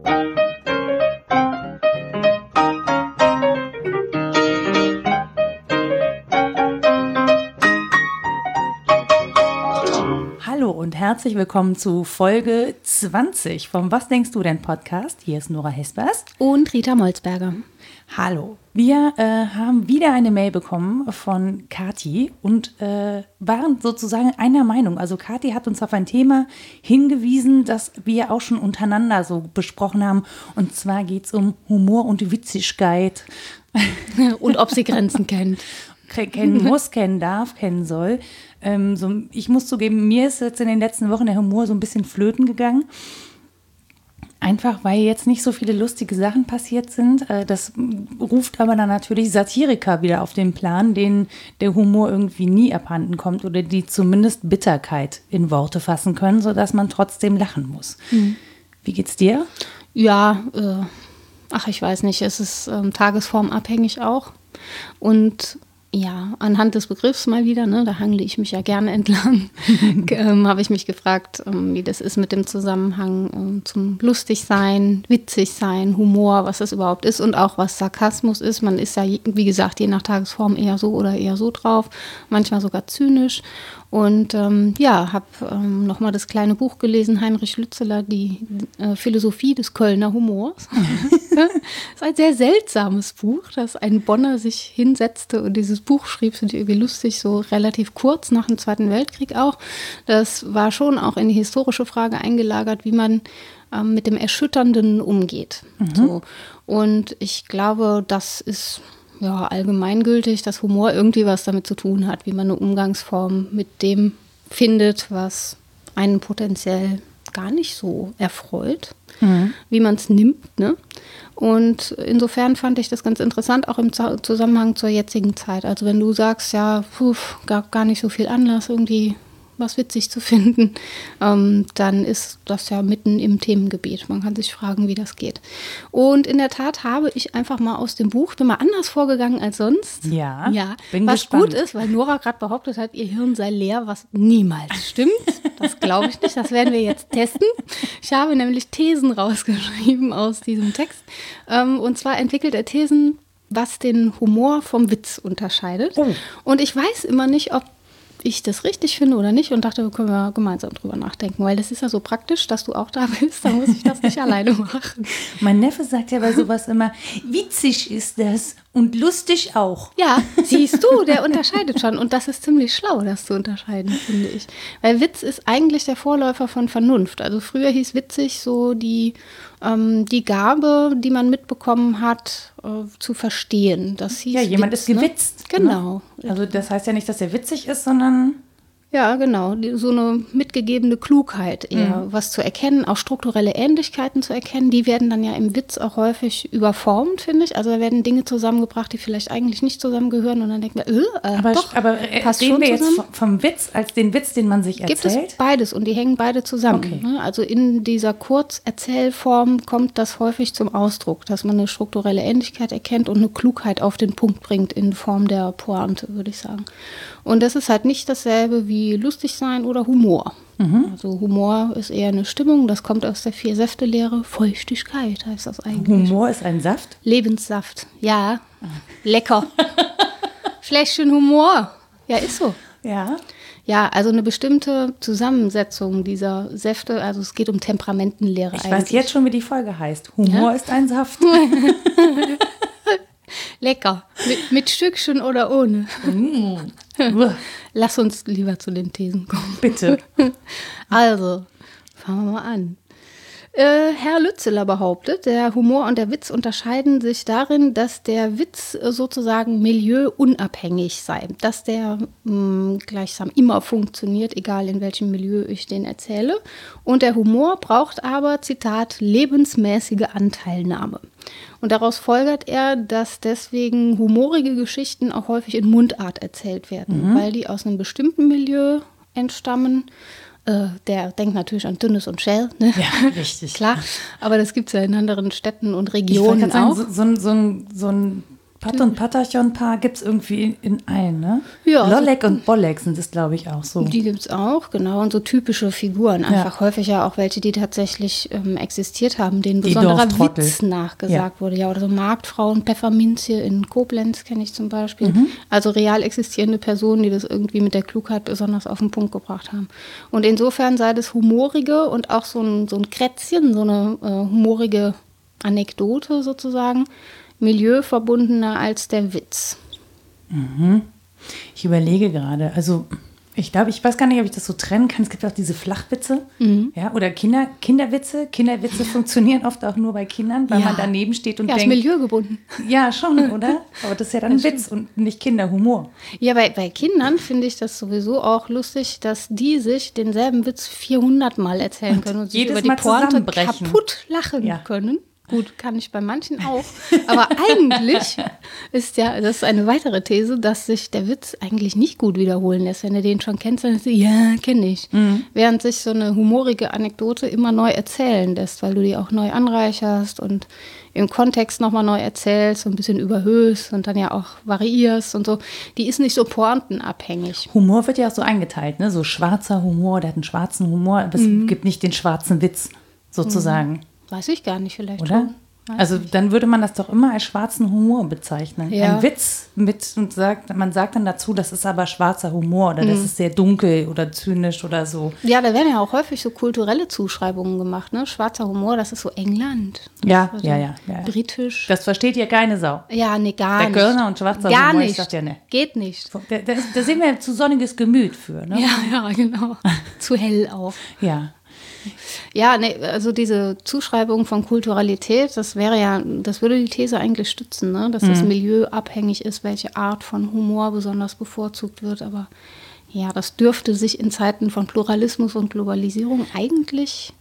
Hallo und herzlich willkommen zu Folge 20 vom Was denkst du denn Podcast. Hier ist Nora Hespers. Und Rita Molzberger. Hallo. Wir äh, haben wieder eine Mail bekommen von Kati und äh, waren sozusagen einer Meinung. Also Kati hat uns auf ein Thema hingewiesen, das wir auch schon untereinander so besprochen haben. Und zwar geht es um Humor und Witzigkeit. und ob sie Grenzen kennt. kennen muss, kennen darf, kennen soll. Ähm, so, ich muss zugeben, mir ist jetzt in den letzten Wochen der Humor so ein bisschen flöten gegangen. Einfach weil jetzt nicht so viele lustige Sachen passiert sind. Äh, das ruft aber dann natürlich Satiriker wieder auf den Plan, denen der Humor irgendwie nie abhanden kommt oder die zumindest Bitterkeit in Worte fassen können, sodass man trotzdem lachen muss. Mhm. Wie geht's dir? Ja, äh, ach, ich weiß nicht. Es ist ähm, tagesformabhängig auch. Und ja, anhand des Begriffs mal wieder, ne, da hangle ich mich ja gerne entlang, ähm, habe ich mich gefragt, ähm, wie das ist mit dem Zusammenhang ähm, zum Lustigsein, Witzigsein, Humor, was das überhaupt ist und auch was Sarkasmus ist. Man ist ja, wie gesagt, je nach Tagesform eher so oder eher so drauf, manchmal sogar zynisch. Und ähm, ja, habe ähm, nochmal das kleine Buch gelesen, Heinrich Lützeler, die äh, Philosophie des Kölner Humors. das ist ein sehr seltsames Buch, dass ein Bonner sich hinsetzte und dieses Buch schrieb, finde ich irgendwie lustig, so relativ kurz nach dem Zweiten Weltkrieg auch. Das war schon auch in die historische Frage eingelagert, wie man ähm, mit dem Erschütternden umgeht. Mhm. So. Und ich glaube, das ist ja, allgemeingültig, dass Humor irgendwie was damit zu tun hat, wie man eine Umgangsform mit dem findet, was einen potenziell gar nicht so erfreut, mhm. wie man es nimmt. Ne? Und insofern fand ich das ganz interessant, auch im Zusammenhang zur jetzigen Zeit. Also wenn du sagst, ja, puh, gab gar nicht so viel Anlass, irgendwie was witzig zu finden, ähm, dann ist das ja mitten im Themengebiet. Man kann sich fragen, wie das geht. Und in der Tat habe ich einfach mal aus dem Buch, bin mal anders vorgegangen als sonst. Ja, ja bin was gespannt. gut ist, weil Nora gerade behauptet hat, ihr Hirn sei leer, was niemals stimmt. Das glaube ich nicht. Das werden wir jetzt testen. Ich habe nämlich Thesen rausgeschrieben aus diesem Text. Ähm, und zwar entwickelt er Thesen was den Humor vom Witz unterscheidet. Oh. Und ich weiß immer nicht, ob ich das richtig finde oder nicht und dachte, können wir gemeinsam drüber nachdenken, weil das ist ja so praktisch, dass du auch da bist, da muss ich das nicht alleine machen. Mein Neffe sagt ja bei sowas immer, witzig ist das und lustig auch. Ja, siehst du, der unterscheidet schon und das ist ziemlich schlau, das zu unterscheiden, finde ich. Weil Witz ist eigentlich der Vorläufer von Vernunft. Also früher hieß witzig so die, ähm, die Gabe, die man mitbekommen hat, äh, zu verstehen. Das hieß ja, jemand Witz, ist gewitzt. Ne? Genau. Also das heißt ja nicht, dass er witzig ist, sondern ja, genau. So eine mitgegebene Klugheit eher, mhm. was zu erkennen, auch strukturelle Ähnlichkeiten zu erkennen. Die werden dann ja im Witz auch häufig überformt, finde ich. Also da werden Dinge zusammengebracht, die vielleicht eigentlich nicht zusammengehören und dann denken wir, äh, äh aber, doch, aber äh, passt reden wir zusammen? jetzt vom Witz als den Witz, den man sich erzählt? Gibt es beides und die hängen beide zusammen. Okay. Ne? Also in dieser Kurzerzählform kommt das häufig zum Ausdruck, dass man eine strukturelle Ähnlichkeit erkennt und eine Klugheit auf den Punkt bringt in Form der Pointe, würde ich sagen. Und das ist halt nicht dasselbe wie lustig sein oder Humor. Mhm. Also Humor ist eher eine Stimmung, das kommt aus der Vier-Säfte-Lehre. Feuchtigkeit heißt das eigentlich. Humor ist ein Saft? Lebenssaft, ja. Lecker. Fläschchen Humor. Ja, ist so. Ja. Ja, also eine bestimmte Zusammensetzung dieser Säfte, also es geht um Temperamentenlehre. Ich eigentlich. weiß jetzt schon, wie die Folge heißt. Humor ja? ist ein Saft. Lecker. Mit, mit, Stückchen oder ohne? Mm. Lass uns lieber zu den Thesen kommen. Bitte. Also, fangen wir mal an. Äh, Herr Lützeler behauptet, der Humor und der Witz unterscheiden sich darin, dass der Witz sozusagen milieuunabhängig sei, dass der mh, mm, gleichsam immer funktioniert, egal in welchem Milieu ich den erzähle. Und der Humor braucht aber, Zitat, lebensmäßige Anteilnahme. Und daraus folgert er, dass deswegen humorige Geschichten auch häufig in Mundart erzählt werden, mhm. weil die aus einem bestimmten Milieu entstammen äh, der denkt natürlich an Dünnes und Shell. Ne? Ja, richtig. Klar, aber das gibt es ja in anderen Städten und Regionen ich auch. Sagen, so, so, so, so ein Pat und Patachon-Paar gibt es irgendwie in, allen, ne? Ja, also- Lollek und Bollek sind es, glaube ich, auch so. Die gibt es auch, genau. Und so typische Figuren. Einfach häufiger auch welche, die tatsächlich ähm, existiert haben, denen besonderer. Witz nachgesagt wurde. Ja, oder so Marktfrauen, Pfefferminzje in Koblenz kenne ich zum Beispiel. Mhm. Also real existierende Personen, die das irgendwie mit der Klugheit besonders auf den Punkt gebracht haben. Und insofern sei das humorige und auch so ein, so ein Krätzchen, so eine äh, humorige Anekdote sozusagen, milieuverbundener als der Witz. Ich überlege gerade, also ich glaube, ich weiß gar nicht, ob ich das so trennen kann. Es gibt auch diese Flachwitze, Mhm. ja, oder Kinder, Kinderwitze. Kinderwitze funktionieren oft auch nur bei Kindern, weil Ja. man daneben steht und Ja, ist denkt, milieugebunden. ja, schon, oder? Aber das ist ja dann ein Witz und nicht Kinderhumor. Ja, bei, bei Kindern finde ich das sowieso auch lustig, dass die sich denselben Witz 400 Mal erzählen können und sich jedes über die Mal Pointe kaputt lachen Ja. können. Gut, kann ich bei manchen auch. Aber eigentlich ist ja, das ist eine weitere These, dass sich der Witz eigentlich nicht gut wiederholen lässt. Wenn du den schon kennst, dann ist du, ja, kenne ich. Mhm. Während sich so eine humorige Anekdote immer neu erzählen lässt, weil du die auch neu anreicherst und im Kontext nochmal neu erzählst, so ein bisschen überhöhst und dann ja auch variierst und so. Die ist nicht so pointenabhängig. Humor wird ja auch so eingeteilt, ne? So schwarzer Humor, der hat einen schwarzen Humor, aber es Mhm. gibt nicht den schwarzen Witz, sozusagen, Weiß ich gar nicht, vielleicht oder? Also nicht. dann würde man das doch immer als schwarzen Humor bezeichnen. Ja. Ein Witz mit und sagt, man sagt dann dazu, das ist aber schwarzer Humor oder das Mhm. ist sehr dunkel oder zynisch oder so. Ja, da werden ja auch häufig so kulturelle Zuschreibungen gemacht, ne? Schwarzer Humor, das ist so England. Ja, Also ja, ja, ja. Britisch. Das versteht ja keine Sau. ja, nee, gar Der nicht. Kölner und schwarzer Gar Humor, ich nicht. sag ja, ne. Geht nicht. Da, da, da sind wir zu sonniges Gemüt für, ne? Ja, ja, genau. Zu hell auch. Ja. Ja, nee, also diese Zuschreibung von Kulturalität, das wäre ja, das würde die These eigentlich stützen, ne? dass Mhm. das Milieu abhängig ist, welche Art von Humor besonders bevorzugt wird. Aber ja, das dürfte sich in Zeiten von Pluralismus und Globalisierung eigentlich.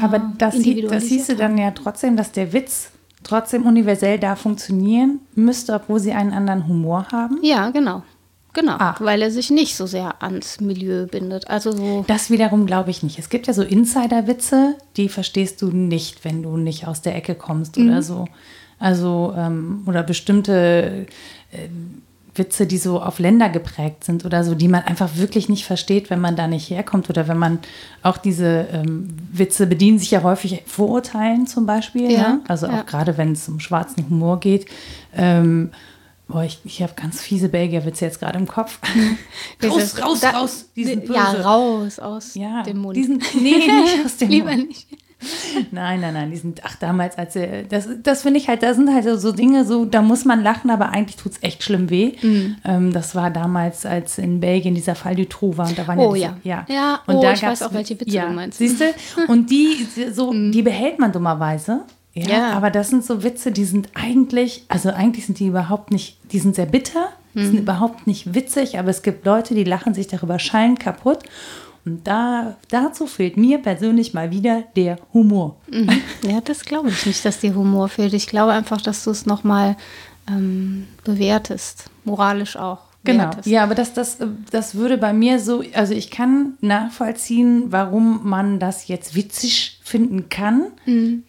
Aber ja, das, das hieße dann ja trotzdem, dass der Witz trotzdem universell da funktionieren müsste, obwohl sie einen anderen Humor haben. Ja, genau. Genau, Ah. weil er sich nicht so sehr ans Milieu bindet. Also so. Das wiederum glaube ich nicht. Es gibt ja so Insider-Witze, die verstehst du nicht, wenn du nicht aus der Ecke kommst Mhm. oder so. Also, ähm, oder bestimmte äh, Witze, die so auf Länder geprägt sind oder so, die man einfach wirklich nicht versteht, wenn man da nicht herkommt oder wenn man auch diese ähm, Witze bedienen sich ja häufig Vorurteilen zum Beispiel. Ja, ne? Also auch ja. gerade wenn es um schwarzen Humor geht. Ähm, boah, ich, ich habe ganz fiese Belgier-Witze jetzt gerade im Kopf. raus, raus, da- raus. Die sind böse. Ja, raus aus Ja, dem Mund. Die sind, nee, nicht aus dem Lieber Mund. nicht. Nein, nein, nein, die sind, ach, damals, als er, das, das finde ich halt, da sind halt so, Dinge, so, da muss man lachen, aber eigentlich tut es echt schlimm weh. Mhm. Ähm, das war damals, als in Belgien dieser Fall Dutroux war und da waren Oh, ja, diese, ja. ja. Ja, und oh, da ich weiß auch, welche Witze ja, du meinst. Siehst du? Und die, so, die behält man dummerweise. Ja, Ja. aber das sind so Witze, die sind eigentlich, also eigentlich sind die überhaupt nicht, die sind sehr bitter, die sind überhaupt nicht witzig, aber es gibt Leute, die lachen sich darüber schallend kaputt. Und da, dazu fehlt mir persönlich mal wieder der Humor. Ja, das glaube ich nicht, dass dir Humor fehlt. Ich glaube einfach, dass du es nochmal ähm, bewertest. Moralisch auch. Genau. wertest. Ja, aber das, das, das würde bei mir so, also ich kann nachvollziehen, warum man das jetzt witzig finden kann.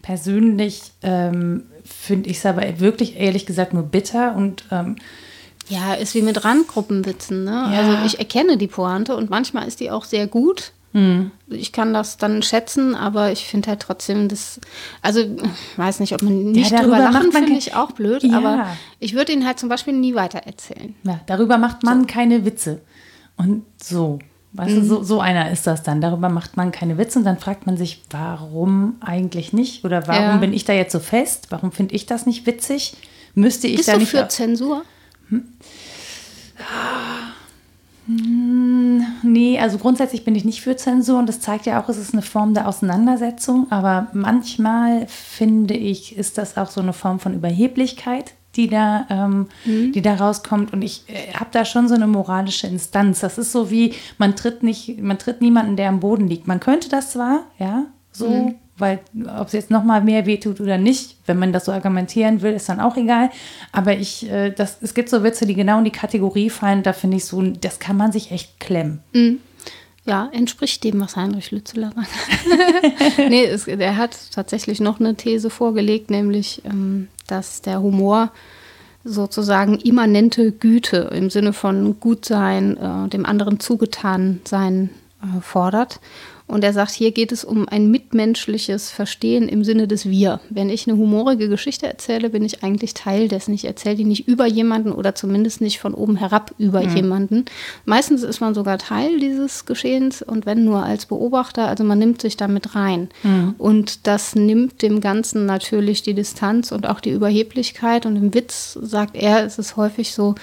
Persönlich ähm, finde ich es aber wirklich, ehrlich gesagt, nur bitter und ähm, Ja, ist wie mit Randgruppenwitzen. Ne? Ja. Also ich erkenne die Pointe und manchmal ist die auch sehr gut. Hm. Ich kann das dann schätzen, aber ich finde halt trotzdem das, also ich weiß nicht, ob man nicht darüber drüber lachen, finde ich auch blöd, Ja. aber ich würde ihn halt zum Beispiel nie weitererzählen. ja, darüber macht man keine Witze. Und so. Weißt Mhm. du, so, so einer ist das dann. Darüber macht man keine Witze und dann fragt man sich, warum eigentlich nicht? Oder warum Ja. bin ich da jetzt so fest? Warum finde ich das nicht witzig? Müsste ich Bist da du nicht. für Zensur? Nee, also grundsätzlich bin ich nicht für Zensur und das zeigt ja auch, es ist eine Form der Auseinandersetzung, aber manchmal finde ich, ist das auch so eine Form von Überheblichkeit, die da, ähm, die da rauskommt und ich äh, habe da schon so eine moralische Instanz. Das ist so wie, man tritt nicht, man tritt niemanden, der am Boden liegt. Man könnte das zwar, ja, so, weil ob es jetzt noch mal mehr wehtut oder nicht, wenn man das so argumentieren will, ist dann auch egal. Aber ich, äh, das, es gibt so Witze, die genau in die Kategorie fallen. Da finde ich so, das kann man sich echt klemmen. Ja, entspricht dem, was Heinrich Lützeler sagt. nee, es, er hat tatsächlich noch eine These vorgelegt, nämlich, ähm, dass der Humor sozusagen immanente Güte im Sinne von Gutsein, äh, dem anderen zugetan sein äh, fordert. Und er sagt, hier geht es um ein mitmenschliches Verstehen im Sinne des Wir. Wenn ich eine humorige Geschichte erzähle, bin ich eigentlich Teil dessen. Ich erzähle die nicht über jemanden oder zumindest nicht von oben herab über mhm. jemanden. Meistens ist man sogar Teil dieses Geschehens und wenn nur als Beobachter, also man nimmt sich damit rein. Mhm. Und das nimmt dem Ganzen natürlich die Distanz und auch die Überheblichkeit. Und im Witz, sagt er, ist es häufig so,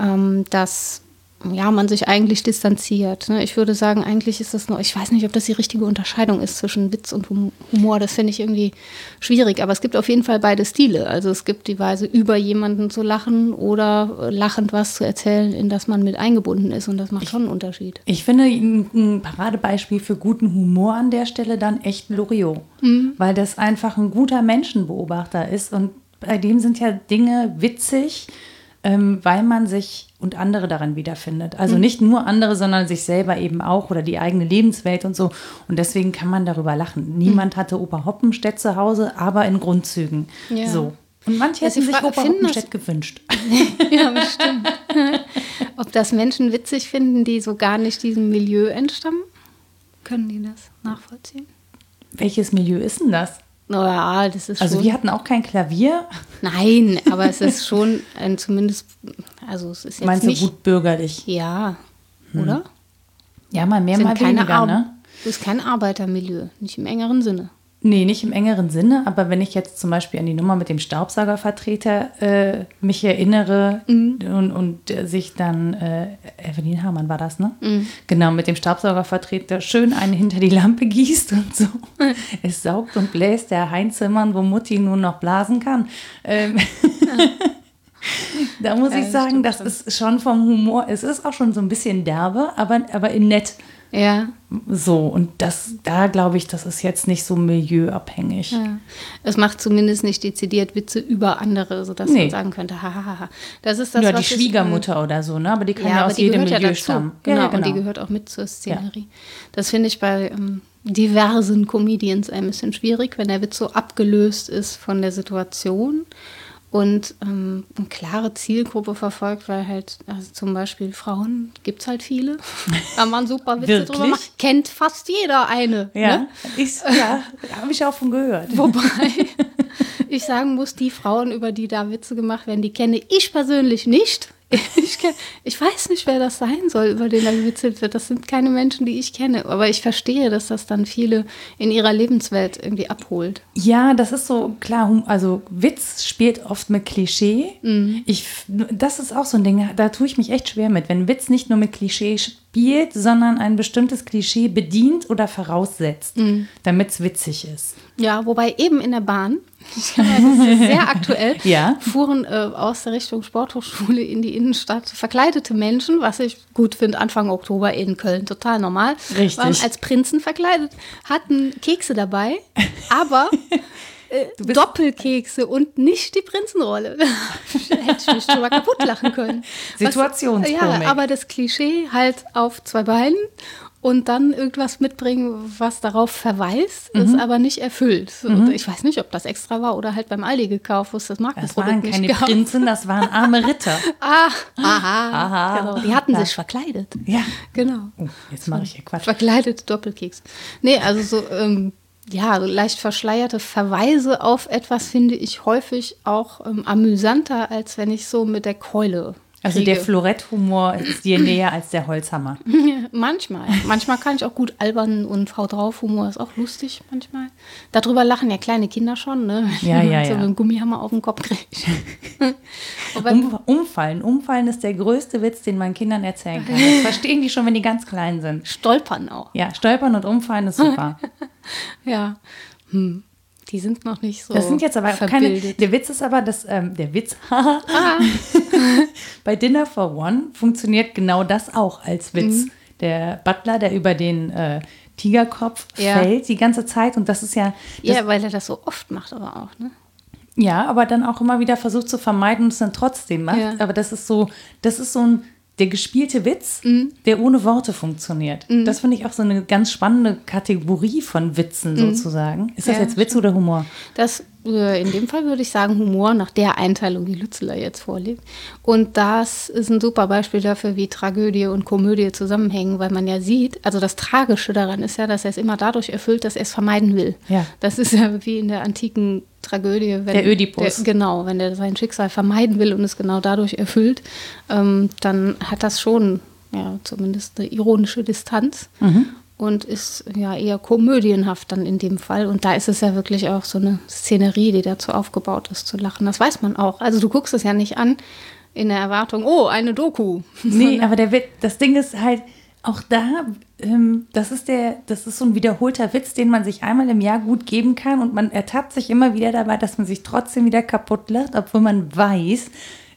ähm, dass ja, man sich eigentlich distanziert. Ne? Ich würde sagen, eigentlich ist das nur, ich weiß nicht, ob das die richtige Unterscheidung ist zwischen Witz und Humor. Das finde ich irgendwie schwierig. Aber es gibt auf jeden Fall beide Stile. Also es gibt die Weise, über jemanden zu lachen oder lachend was zu erzählen, in das man mit eingebunden ist. Und das macht schon einen Unterschied. Ich finde ein Paradebeispiel für guten Humor an der Stelle dann echt Loriot. Mhm. Weil das einfach ein guter Menschenbeobachter ist. Und bei dem sind ja Dinge witzig, ähm, weil man sich und andere daran wiederfindet. Also mhm. nicht nur andere, sondern sich selber eben auch oder die eigene Lebenswelt und so. Und deswegen kann man darüber lachen. Niemand mhm. hatte Opa Hoppenstedt zu Hause, aber in Grundzügen. Ja. So. Und manche hätten sich Opa Hoppenstedt gewünscht. ja, bestimmt. Ob das Menschen witzig finden, die so gar nicht diesem Milieu entstammen? Können die das nachvollziehen? Welches Milieu ist denn das? Naja, das ist Also schon, wir hatten auch kein Klavier. Nein, aber es ist schon ein zumindest, also es ist jetzt Meinst nicht, du gut bürgerlich? Ja, hm. oder? Ja, mal mehr, Sind mal weniger, Ar ne? Das ist kein Arbeitermilieu, nicht im engeren Sinne. Nee, nicht im engeren Sinne, aber wenn ich jetzt zum Beispiel an die Nummer mit dem Staubsaugervertreter äh, mich erinnere mhm. und, und äh, sich dann, äh, Evelyn Hamann war das, ne? Mhm. Genau, mit dem Staubsaugervertreter schön einen hinter die Lampe gießt und so. Es saugt und bläst der Heinzimmern, wo Mutti nur noch blasen kann. Ähm, ja. da muss ja, ich sagen, das, das ist schon vom Humor, es ist auch schon so ein bisschen derbe, aber, aber in nett. Ja. So, und das, da glaube ich, das ist jetzt nicht so milieuabhängig. Ja. Es macht zumindest nicht dezidiert Witze über andere, sodass nee. man sagen könnte, hahaha. Das ist das, ja, die Schwiegermutter ich, oder so, ne? Aber die kann ja, ja aus jedem Milieu ja stammen. Genau, ja, genau, und die gehört auch mit zur Szenerie. Das finde ich bei ähm, diversen Comedians ein bisschen schwierig, wenn der Witz so abgelöst ist von der Situation und ähm, eine klare Zielgruppe verfolgt, weil halt, also zum Beispiel Frauen gibt es halt viele. Da man super Witze drüber macht. Kennt fast jeder eine. Ja, ne? ja habe ich auch von gehört. Wobei ich sagen muss, die Frauen, über die da Witze gemacht werden, die kenne ich persönlich nicht. Ich, kenn, ich, weiß nicht, wer das sein soll, über den da gewitzelt wird. Das sind keine Menschen, die ich kenne. Aber ich verstehe, dass das dann viele in ihrer Lebenswelt irgendwie abholt. Ja, das ist so klar. Also Witz spielt oft mit Klischee. Mhm. Ich, das ist auch so ein Ding, da tue ich mich echt schwer mit. Wenn Witz nicht nur mit Klischee spielt, sondern ein bestimmtes Klischee bedient oder voraussetzt, mhm. damit es witzig ist. Ja, wobei eben in der Bahn, das ist sehr aktuell, ja. fuhren äh, aus der Richtung Sporthochschule in die Innenstadt verkleidete Menschen, was ich gut finde, Anfang Oktober in Köln, total normal. Richtig. Waren als Prinzen verkleidet, hatten Kekse dabei, aber äh, Doppelkekse und nicht die Prinzenrolle. Hätte ich mich drüber kaputt lachen können. Situationskomik. Ja, aber das Klischee halt auf zwei Beinen und dann irgendwas mitbringen, was darauf verweist, mhm. ist aber nicht erfüllt. Mhm. ich weiß nicht, ob das extra war oder halt beim Aldi gekauft, wo es das Markenprodukt Das waren keine Prinzen, das waren arme Ritter. ah, aha. aha. Genau. Die hatten ja. sich verkleidet. Ja. Genau. Oh, jetzt mache ich hier Quatsch. Verkleidete Doppelkeks. Nee, also so, ähm, ja, so leicht verschleierte Verweise auf etwas finde ich häufig auch ähm, amüsanter, als wenn ich so mit der Keule also Kriege. der Florett-Humor ist dir näher als der Holzhammer. manchmal. Manchmal kann ich auch gut albern und Frau drauf-Humor ist auch lustig manchmal. Darüber lachen ja kleine Kinder schon, ne? Ja, ja, so ja. einen Gummihammer auf den Kopf kriegt. um, umfallen. Umfallen ist der größte Witz, den man Kindern erzählen kann. Das verstehen die schon, wenn die ganz klein sind. Stolpern auch. Ja, stolpern und umfallen ist super. ja. Hm. Die sind noch nicht so. Das sind jetzt aber keine. Der Witz ist aber, dass ähm, der Witz ah. bei Dinner for One funktioniert genau das auch als Witz. Mhm. Der Butler, der über den äh, Tigerkopf ja. fällt die ganze Zeit und das ist ja. Das ja, weil er das so oft macht, aber auch, ne? Ja, aber dann auch immer wieder versucht zu vermeiden und es dann trotzdem macht. Ja. Aber das ist so, das ist so ein der gespielte Witz, mhm. der ohne Worte funktioniert. Mhm. Das finde ich auch so eine ganz spannende Kategorie von Witzen mhm. sozusagen. Ist das ja, jetzt Witz stimmt. oder Humor? Das in dem Fall würde ich sagen Humor nach der Einteilung, die Lützeler jetzt vorlegt. Und das ist ein super Beispiel dafür, wie Tragödie und Komödie zusammenhängen, weil man ja sieht, also das Tragische daran ist ja, dass er es immer dadurch erfüllt, dass er es vermeiden will. Ja. Das ist ja wie in der antiken Tragödie. Wenn Der Ödipus. Der, genau, wenn der sein Schicksal vermeiden will und es genau dadurch erfüllt, ähm, dann hat das schon ja, zumindest eine ironische Distanz und ist ja eher komödienhaft dann in dem Fall. Und da ist es ja wirklich auch so eine Szenerie, die dazu aufgebaut ist, zu lachen. Das weiß man auch. Also du guckst es ja nicht an in der Erwartung, oh, eine Doku. Nee, aber der Witz, das Ding ist halt, auch da, ähm, das ist der, das ist so ein wiederholter Witz, den man sich einmal im Jahr gut geben kann und man ertappt sich immer wieder dabei, dass man sich trotzdem wieder kaputt lacht, obwohl man weiß,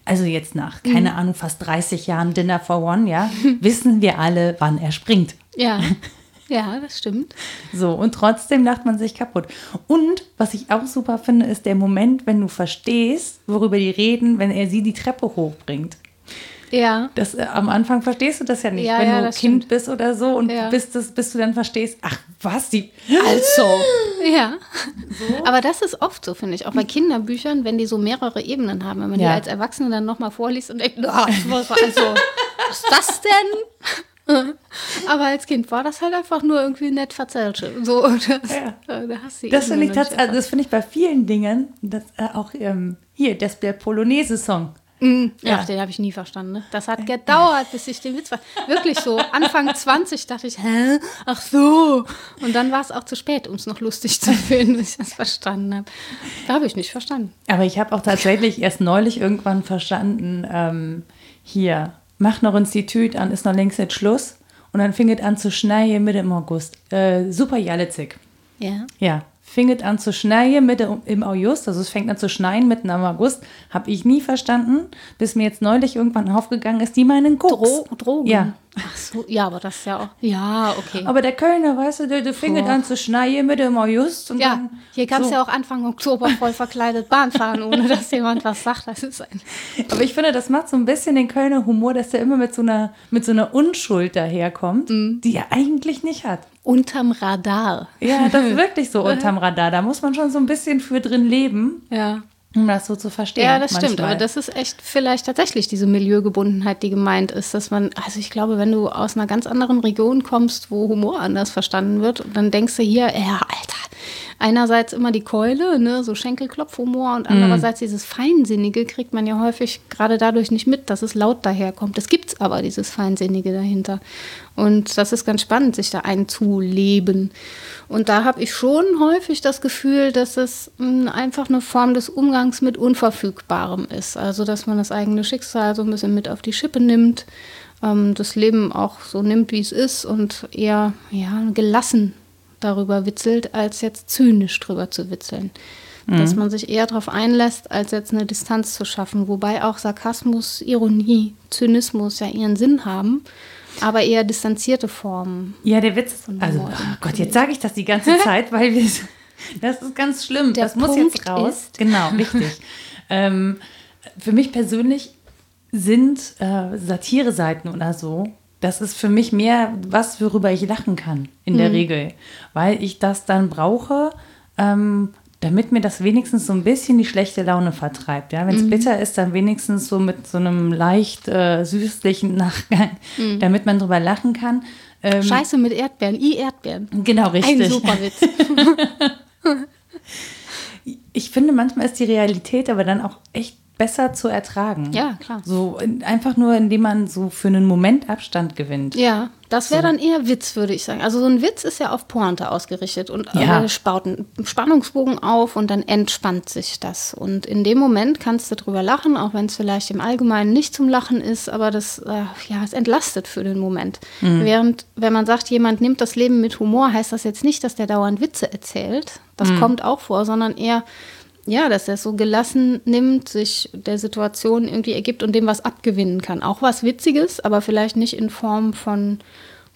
also jetzt nach, keine Ahnung, fast 30 Jahren Dinner for One, ja, wissen wir alle, wann er springt. Ja, ja, das stimmt. So, und trotzdem lacht man sich kaputt. Und was ich auch super finde, ist der Moment, wenn du verstehst, worüber die reden, wenn er sie die Treppe hochbringt. Ja. Das, äh, am Anfang verstehst du das ja nicht, Ja, wenn ja, du Kind stimmt. bist oder so und Ja. bis, das, bis du dann verstehst, ach was, die. Also. Ja. Aber das ist oft so, finde ich. Auch bei Kinderbüchern, wenn die so mehrere Ebenen haben, wenn man die als Erwachsene dann nochmal vorliest und denkt, "Ah, was, war also, was ist das denn? Aber als Kind war das halt einfach nur irgendwie nett verzählt. So, das, Ja. da hast du die Das finde ich, tats- also das finde ich bei vielen Dingen, das, äh, auch ähm, hier, das, der Polonaise-Song. Mm, Ja, Ja. den habe ich nie verstanden. Ne? Das hat gedauert, bis ich den Witz war. Wirklich so, Anfang 20 dachte ich, hä? Ach so. Und dann war es auch zu spät, um es noch lustig zu finden, bis ich das verstanden habe. Da habe ich nicht verstanden. Aber ich habe auch tatsächlich erst neulich irgendwann verstanden, ähm, hier, mach noch uns die Tüte an, ist noch längst nicht Schluss. Und dann fing es an zu schneien Mitte im August. Äh, super jallezig. Ja. Ja, fing es an zu schneien Mitte im August, also es fängt an zu schneien mitten am August, habe ich nie verstanden, bis mir jetzt neulich irgendwann aufgegangen ist, die meinen Koks. Dro Drogen. Ja. Ach so, ja, aber das ist ja auch. Ja, okay. Aber der Kölner, weißt du, der, der fing es Boah. an zu schneien Mitte im August. Und ja, dann, hier kannst du so. ja auch Anfang Oktober voll verkleidet Bahn fahren, ohne dass jemand was sagt. Das ist ein. Aber ich finde, das macht so ein bisschen den Kölner Humor, dass der immer mit so einer, mit so einer Unschuld daherkommt, Mhm. die er eigentlich nicht hat. Unterm Radar. Ja, das ist wirklich so unterm Radar. Da muss man schon so ein bisschen für drin leben, Ja. Um das so zu verstehen. Ja, das stimmt. manchmal. Aber das ist echt vielleicht tatsächlich diese Milieugebundenheit, die gemeint ist, dass man, also ich glaube, wenn du aus einer ganz anderen Region kommst, wo Humor anders verstanden wird, dann denkst du hier, ja, Alter, einerseits immer die Keule, ne, so Schenkelklopfhumor und andererseits dieses Feinsinnige kriegt man ja häufig gerade dadurch nicht mit, dass es laut daherkommt. Es gibt aber, dieses Feinsinnige dahinter. Und das ist ganz spannend, sich da einzuleben. Und da habe ich schon häufig das Gefühl, dass es mh, einfach eine Form des Umgangs mit Unverfügbarem ist. Also, dass man das eigene Schicksal so ein bisschen mit auf die Schippe nimmt, ähm, das Leben auch so nimmt, wie es ist und eher ja, gelassen darüber witzelt, als jetzt zynisch drüber zu witzeln. Dass man sich eher darauf einlässt, als jetzt eine Distanz zu schaffen. Wobei auch Sarkasmus, Ironie, Zynismus ja ihren Sinn haben, aber eher distanzierte Formen. Ja, der Witz ist, also, oh Gott, jetzt sage ich das die ganze Zeit, weil wir, das ist ganz schlimm. Der das muss Punkt jetzt raus. ist- Genau, richtig. ähm, für mich persönlich sind äh, Satire-Seiten oder so, das ist für mich mehr was, worüber ich lachen kann, in Mhm. der Regel. Weil ich das dann brauche, ähm, damit mir das wenigstens so ein bisschen die schlechte Laune vertreibt. Ja? Mhm. Wenn es bitter ist, dann wenigstens so mit so einem leicht äh, süßlichen Nachgang, Mhm. damit man drüber lachen kann. Ähm, Scheiße mit Erdbeeren, i Erdbeeren. Genau, richtig. Ein super Witz. Ich finde, manchmal ist die Realität aber dann auch echt besser zu ertragen. Ja, klar. So in, einfach nur, indem man so für einen Moment Abstand gewinnt. Ja, das wäre dann eher Witz, würde ich sagen. Also so ein Witz ist ja auf Pointe ausgerichtet und Ja. äh, baut einen Spannungsbogen auf und dann entspannt sich das. Und in dem Moment kannst du drüber lachen, auch wenn es vielleicht im Allgemeinen nicht zum Lachen ist, aber das, äh, ja, es entlastet für den Moment. Während, wenn man sagt, jemand nimmt das Leben mit Humor, heißt das jetzt nicht, dass der dauernd Witze erzählt. Das kommt auch vor, sondern eher, ja, dass er es so gelassen nimmt, sich der Situation irgendwie ergibt und dem was abgewinnen kann. Auch was Witziges, aber vielleicht nicht in Form von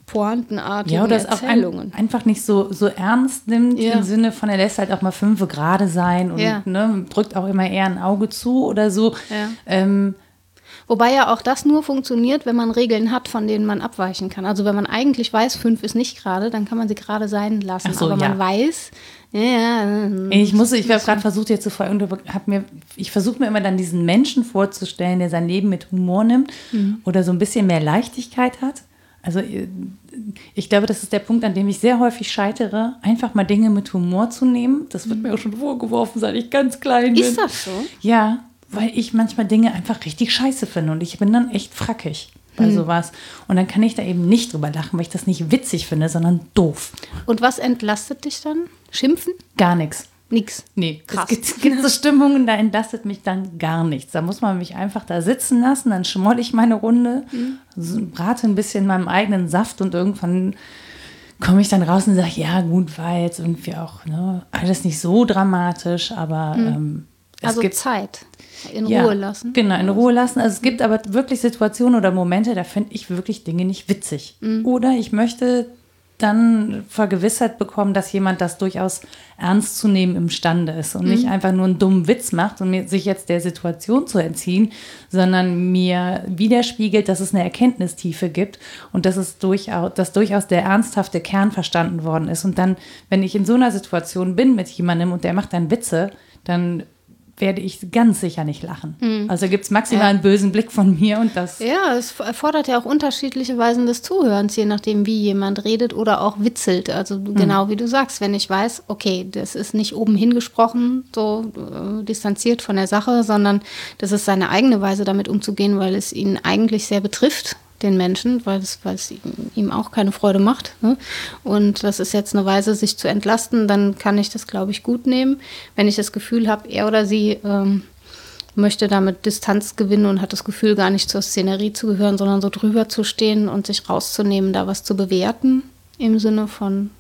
pointenartigen Ja, oder es auch Erzählungen. ein, einfach nicht so, so ernst nimmt, Ja. im Sinne von, er lässt halt auch mal fünf gerade sein und Ja. ne, drückt auch immer eher ein Auge zu oder so. Ja. Ähm, Wobei ja auch das nur funktioniert, wenn man Regeln hat, von denen man abweichen kann. Also wenn man eigentlich weiß, fünf ist nicht gerade, dann kann man sie gerade sein lassen. So, Aber man weiß, Ja, Ich muss, ich habe gerade versucht, dir zu folgen, hab mir, ich versuche mir immer dann diesen Menschen vorzustellen, der sein Leben mit Humor nimmt oder so ein bisschen mehr Leichtigkeit hat. Also ich glaube, das ist der Punkt, an dem ich sehr häufig scheitere, einfach mal Dinge mit Humor zu nehmen. Das wird mir auch schon vorgeworfen, seit ich ganz klein bin. Ist das so? Ja, weil ich manchmal Dinge einfach richtig scheiße finde und ich bin dann echt frackig bei sowas. Und dann kann ich da eben nicht drüber lachen, weil ich das nicht witzig finde, sondern doof. Und was entlastet dich dann? Schimpfen? Gar nichts. Nix. Nee, Krass. es gibt, gibt so Stimmungen, da entlastet mich dann gar nichts. Da muss man mich einfach da sitzen lassen, dann schmoll ich meine Runde, so, brate ein bisschen in meinem eigenen Saft und irgendwann komme ich dann raus und sage, ja gut, war jetzt irgendwie auch ne, alles nicht so dramatisch, aber ähm, es Also gibt Zeit. In ja, Ruhe lassen. Genau, in Ruhe lassen. Also es gibt aber wirklich Situationen oder Momente, da finde ich wirklich Dinge nicht witzig. Mhm. Oder ich möchte dann Vergewissheit bekommen, dass jemand das durchaus ernst zu nehmen imstande ist und Mhm. nicht einfach nur einen dummen Witz macht, um sich jetzt der Situation zu entziehen, sondern mir widerspiegelt, dass es eine Erkenntnistiefe gibt und dass es durchaus, dass durchaus der ernsthafte Kern verstanden worden ist. Und dann, wenn ich in so einer Situation bin mit jemandem und der macht dann Witze, dann werde ich ganz sicher nicht lachen. Also gibt es maximal Ja. einen bösen Blick von mir und das. Ja, es erfordert ja auch unterschiedliche Weisen des Zuhörens, je nachdem, wie jemand redet oder auch witzelt. Also genau wie du sagst, wenn ich weiß, okay, das ist nicht oben hingesprochen, so äh, distanziert von der Sache, sondern das ist seine eigene Weise, damit umzugehen, weil es ihn eigentlich sehr betrifft, den Menschen, weil es, weil es ihm, auch keine Freude macht. Ne? Und das ist jetzt eine Weise, sich zu entlasten, dann kann ich das, glaube ich, gut nehmen. Wenn ich das Gefühl habe, er oder sie ähm, möchte damit Distanz gewinnen und hat das Gefühl, gar nicht zur Szenerie zu gehören, sondern so drüber zu stehen und sich rauszunehmen, da was zu bewerten im Sinne von,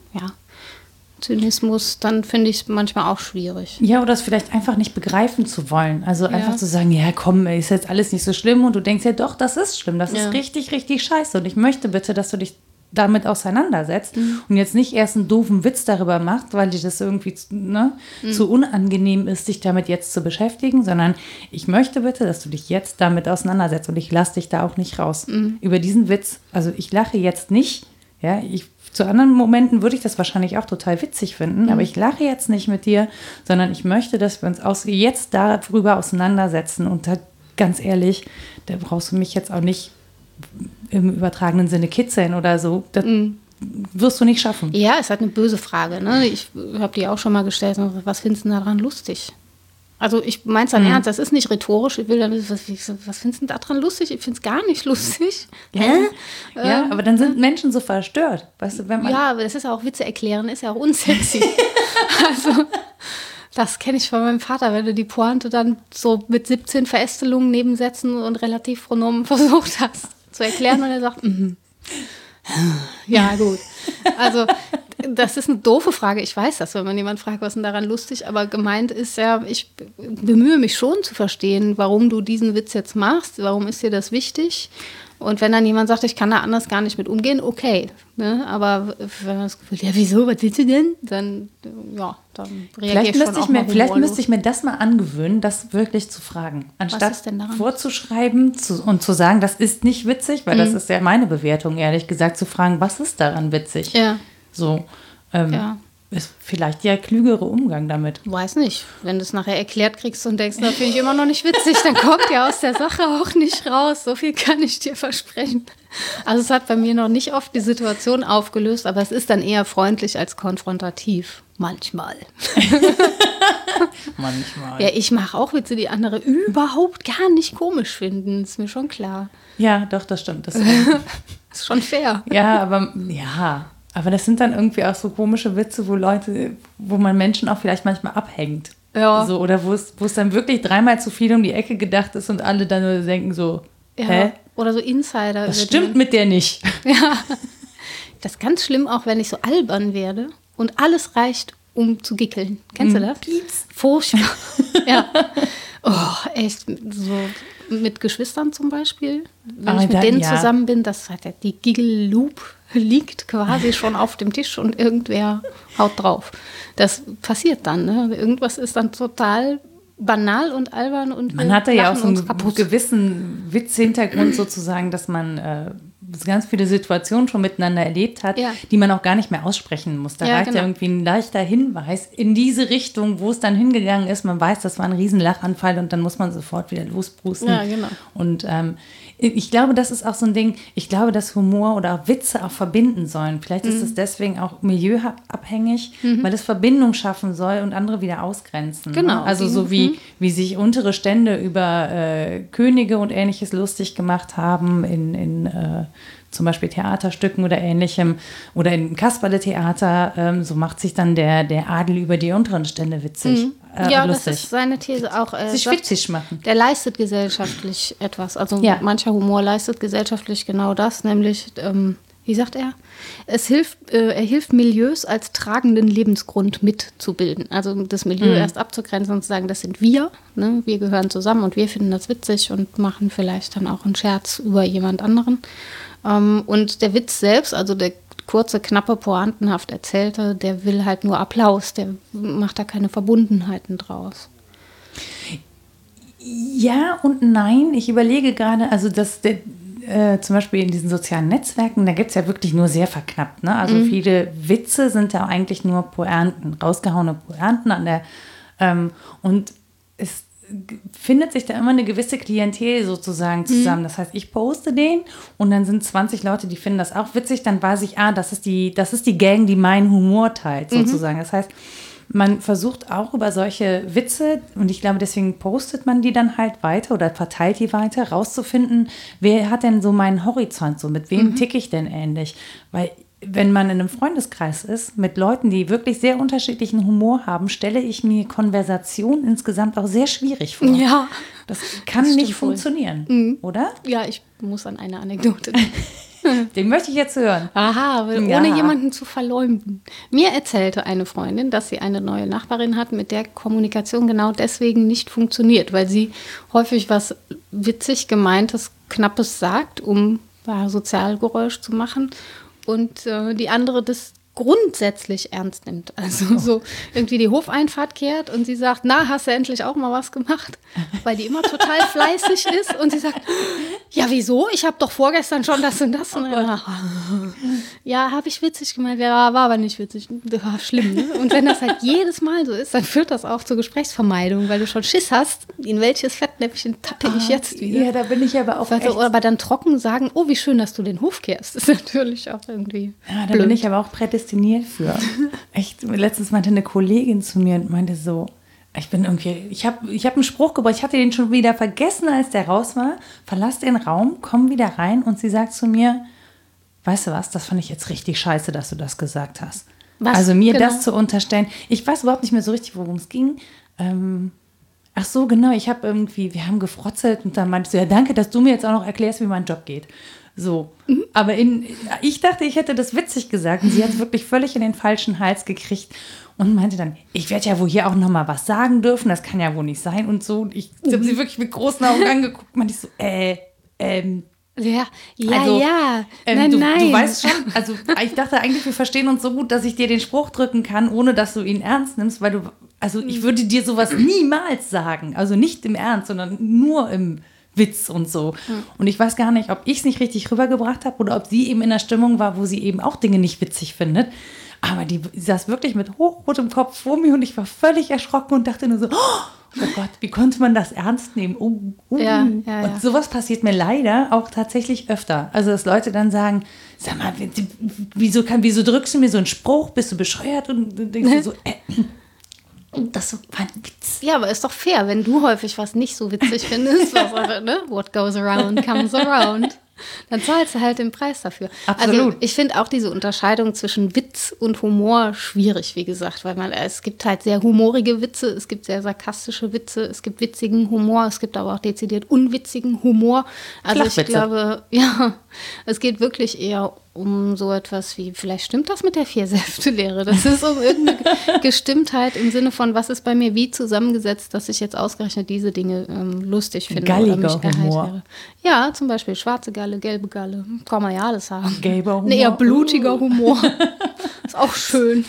Zynismus, dann finde ich es manchmal auch schwierig. Ja, oder es vielleicht einfach nicht begreifen zu wollen. Also einfach zu sagen, ja, komm, ist jetzt alles nicht so schlimm. Und du denkst ja, doch, das ist schlimm. Das Ja. ist richtig, richtig scheiße. Und ich möchte bitte, dass du dich damit auseinandersetzt Mhm. und jetzt nicht erst einen doofen Witz darüber machst, weil dir das irgendwie ne, Mhm. zu unangenehm ist, dich damit jetzt zu beschäftigen, sondern ich möchte bitte, dass du dich jetzt damit auseinandersetzt und ich lasse dich da auch nicht raus. Mhm. Über diesen Witz, also ich lache jetzt nicht, ja, ich zu anderen Momenten würde ich das wahrscheinlich auch total witzig finden, Mhm. aber ich lache jetzt nicht mit dir, sondern ich möchte, dass wir uns aus, jetzt darüber auseinandersetzen. Und da, ganz ehrlich, da brauchst du mich jetzt auch nicht im übertragenen Sinne kitzeln oder so. Das wirst du nicht schaffen. Ja, ist halt eine böse Frage. Ne? Ich habe die auch schon mal gestellt. Was findest du daran lustig? Also ich meine es dann ernst, das ist nicht rhetorisch. Ich will dann, was, was findest du denn daran lustig? Ich finde es gar nicht lustig. Hä? Ja, aber dann sind Menschen so verstört. Weißt du, wenn man. Ja, aber das ist auch Witze erklären, ist ja auch unsexy. also, das kenne ich von meinem Vater, wenn du die Pointe dann so mit 17 Verästelungen nebensätzen und relativ Pronomen versucht hast zu erklären und er sagt, mhm. ja, gut. Also, das ist eine doofe Frage. Ich weiß das, wenn man jemand fragt, was ist denn daran lustig, aber gemeint ist ja, ich bemühe mich schon zu verstehen, warum du diesen Witz jetzt machst, warum ist dir das wichtig? Und wenn dann jemand sagt, ich kann da anders gar nicht mit umgehen, okay. Ne? Aber wenn man das Gefühl, ja, wieso, was willst du denn? Dann, ja, dann reagiere Vielleicht, ich schon müsste ich, auch mir, vielleicht müsste ich mir das mal angewöhnen, das wirklich zu fragen. Anstatt ist denn daran? vorzuschreiben zu, und zu sagen, das ist nicht witzig, weil Mhm. das ist ja meine Bewertung, ehrlich gesagt, zu fragen, was ist daran witzig? Ja, So. Ähm, Ja. Ist vielleicht der klügere Umgang damit. weiß nicht. Wenn du es nachher erklärt kriegst und denkst, das finde ich immer noch nicht witzig, dann kommt ja aus der Sache auch nicht raus. So viel kann ich dir versprechen. Also es hat bei mir noch nicht oft die Situation aufgelöst, aber es ist dann eher freundlich als konfrontativ. Manchmal. Manchmal. Ja, ich mache auch Witze, die andere überhaupt gar nicht komisch finden. Ist mir schon klar. Ja, doch, das stimmt. Das, Ist schon fair. ja, aber ja, aber das sind dann irgendwie auch so komische Witze, wo Leute, wo man Menschen auch vielleicht manchmal abhängt. Ja. So, oder wo es, wo es dann wirklich dreimal zu viel um die Ecke gedacht ist und alle dann nur denken so, Ja. hä? Oder so Insider. Das stimmt die- mit der nicht. Das ist ganz schlimm, auch wenn ich so albern werde und alles reicht, um zu gickeln. Kennst Mhm. du das? Furchtbar. ja. Oh, echt. So mit Geschwistern zum Beispiel. Wenn Aber ich mit dann, denen ja. zusammen bin, das hat ja die Giggle-Loop liegt quasi schon auf dem Tisch und irgendwer haut drauf. Das passiert dann. Ne? Irgendwas ist dann total banal und albern und Man hatte ja auch so einen kaputt. gewissen Witzhintergrund sozusagen, dass man, äh, ganz viele Situationen schon miteinander erlebt hat, Ja. die man auch gar nicht mehr aussprechen muss. Da Ja, reicht ja genau. irgendwie ein leichter Hinweis in diese Richtung, wo es dann hingegangen ist. Man weiß, das war ein Riesenlachanfall und dann muss man sofort wieder losbrusten. Ja, genau. Und ähm, ich glaube, das ist auch so ein Ding, ich glaube, dass Humor oder auch Witze auch verbinden sollen. Vielleicht Mhm. ist es deswegen auch milieuabhängig, weil es Verbindung schaffen soll und andere wieder ausgrenzen. Genau. Ne? Also so wie, wie sich untere Stände über äh, Könige und ähnliches lustig gemacht haben in, in äh, zum Beispiel Theaterstücken oder ähnlichem oder in Kasperle-Theater, ähm, so macht sich dann der, der Adel über die unteren Stände witzig, äh, Mhm. ja, lustig. das ist seine These auch. Äh, sich witzig machen. Der leistet gesellschaftlich etwas. Also Ja. mancher Humor leistet gesellschaftlich genau das, nämlich, ähm, wie sagt er? Es hilft, äh, er hilft Milieus als tragenden Lebensgrund mitzubilden. Also das Milieu erst abzugrenzen und zu sagen, das sind wir, ne? wir gehören zusammen und wir finden das witzig und machen vielleicht dann auch einen Scherz über jemand anderen. Ähm, und der Witz selbst, also der kurze, knappe, pointenhaft erzählte, der will halt nur Applaus, der macht da keine Verbundenheiten draus. Ja und nein. Ich überlege gerade, also dass der, äh, zum Beispiel in diesen sozialen Netzwerken, da gibt es ja wirklich nur sehr verknappt. Ne? Also viele Witze sind ja eigentlich nur Pointen, rausgehauene Pointen an der ähm, und es findet sich da immer eine gewisse Klientel sozusagen zusammen. Das heißt, ich poste den und dann sind 20 Leute, die finden das auch witzig, dann weiß ich, ah, das ist die, das ist die Gang, die meinen Humor teilt, sozusagen. Das heißt, man versucht auch über solche Witze, und ich glaube, deswegen postet man die dann halt weiter oder verteilt die weiter, rauszufinden, wer hat denn so meinen Horizont, so mit wem ticke ich denn ähnlich? Weil wenn man in einem Freundeskreis ist, mit Leuten, die wirklich sehr unterschiedlichen Humor haben, stelle ich mir Konversation insgesamt auch sehr schwierig vor. Ja. Das kann Das nicht funktionieren, oder? Ja, ich muss an eine Anekdote denken. Den möchte ich jetzt hören. Aha, Ja. ohne jemanden zu verleumden. Mir erzählte eine Freundin, dass sie eine neue Nachbarin hat, mit der Kommunikation genau deswegen nicht funktioniert, weil sie häufig was witzig gemeintes, knappes sagt, um Sozialgeräusch zu machen und äh, die andere das grundsätzlich ernst nimmt. Also so irgendwie die Hofeinfahrt kehrt und sie sagt, na, hast du endlich auch mal was gemacht? Weil die immer total fleißig ist und sie sagt, ja, wieso? Ich habe doch vorgestern schon das und das. Und dann, ja, habe ich witzig gemeint. Ja, war aber nicht witzig. Das war schlimm. Ne? Und wenn das halt jedes Mal so ist, dann führt das auch zur Gesprächsvermeidung, weil du schon Schiss hast, in welches Fettnäpfchen tappe ich jetzt wieder. Ja, da bin ich aber auch Also, aber dann trocken sagen, oh, wie schön, dass du den Hof kehrst. Das ist natürlich auch irgendwie Ja, da blöd. bin ich aber auch prädestiniert für. Echt, letztens meinte eine Kollegin zu mir und meinte so, ich bin irgendwie, ich habe ich hab einen Spruch gebracht, ich hatte den schon wieder vergessen, als der raus war. Verlass den Raum, komm wieder rein und sie sagt zu mir, weißt du was, das fand ich jetzt richtig scheiße, dass du das gesagt hast. Was? Also mir Genau. das zu unterstellen, ich weiß überhaupt nicht mehr so richtig, worum es ging. Ähm, ach so, genau, ich habe irgendwie, wir haben gefrotzelt und dann meinte sie, ja, danke, dass du mir jetzt auch noch erklärst, wie mein Job geht. So, aber in, ich dachte, ich hätte das witzig gesagt und sie hat es wirklich völlig in den falschen Hals gekriegt und meinte dann, ich werde ja wohl hier auch noch mal was sagen dürfen, das kann ja wohl nicht sein und so. Und ich habe sie wirklich mit großen Augen angeguckt, meinte ich so, äh, ähm, Ja, ja, also, ja. ähm, nein, du, nein. du weißt schon, also ich dachte eigentlich, wir verstehen uns so gut, dass ich dir den Spruch drücken kann, ohne dass du ihn ernst nimmst, weil du, also ich würde dir sowas niemals sagen, also nicht im Ernst, sondern nur im Witz und so. Und ich weiß gar nicht, ob ich es nicht richtig rübergebracht habe oder ob sie eben in der Stimmung war, wo sie eben auch Dinge nicht witzig findet. Aber die saß wirklich mit hochrotem Kopf vor mir und ich war völlig erschrocken und dachte nur so, oh Gott, wie konnte man das ernst nehmen? Oh, oh. Ja, ja, ja. Und sowas passiert mir leider auch tatsächlich öfter. Also, dass Leute dann sagen, sag mal, wie- wieso, kann, wieso drückst du mir so einen Spruch? Bist du bescheuert? Und du denkst dir so, äh, das war ein Witz. Ja, aber ist doch fair, wenn du häufig was nicht so witzig findest, was, aber, ne? What goes around comes around. Dann zahlst du halt den Preis dafür. Also Absolut. ich finde auch diese Unterscheidung zwischen Witz und Humor schwierig, wie gesagt, weil man es gibt halt sehr humorige Witze, es gibt sehr sarkastische Witze, es gibt witzigen Humor, es gibt aber auch dezidiert unwitzigen Humor. Also ich glaube, ja, es geht wirklich eher um so etwas wie, vielleicht stimmt das mit der Viersäfte-Lehre. Das ist um irgendeine Gestimmtheit im Sinne von, was ist bei mir wie zusammengesetzt, dass ich jetzt ausgerechnet diese Dinge ähm, lustig finde. Galliger oder mich Humor. Ja, zum Beispiel schwarze Galle, gelbe Galle. Kann man ja alles haben. Gelber Humor. Nee, eher blutiger Humor. ist auch schön.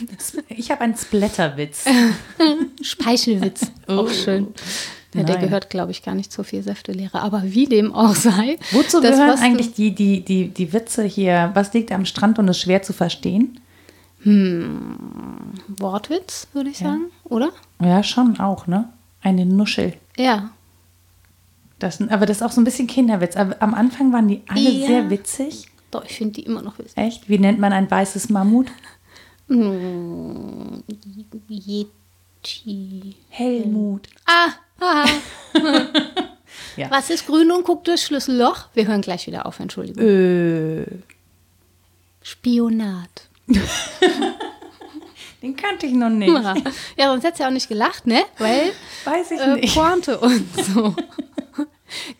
Ich habe einen Splatterwitz. Speichelwitz. Auch schön. Ja, der gehört, glaube ich, gar nicht zur Vier-Säfte-Lehre. Aber wie dem auch sei. Wozu das, gehören eigentlich die, die, die, die Witze hier? Was liegt am Strand und ist schwer zu verstehen? Wortwitz, würde ich sagen, oder? Ja, schon auch, ne? Eine Nuschel. Ja. Das, aber das ist auch so ein bisschen Kinderwitz. Aber am Anfang waren die alle Ja. sehr witzig. Doch, ich finde die immer noch witzig. Echt? Wie nennt man ein weißes Mammut? Yeti. Helmut. Ah, ah. Ja. Was ist grün und guckt durchs Schlüsselloch? Wir hören gleich wieder auf, Entschuldigung. Äh, Spionat. den kannte ich noch nicht. Ja, ja sonst hättest du ja auch nicht gelacht, ne? Weil Weiß ich äh, nicht. Pointe und so.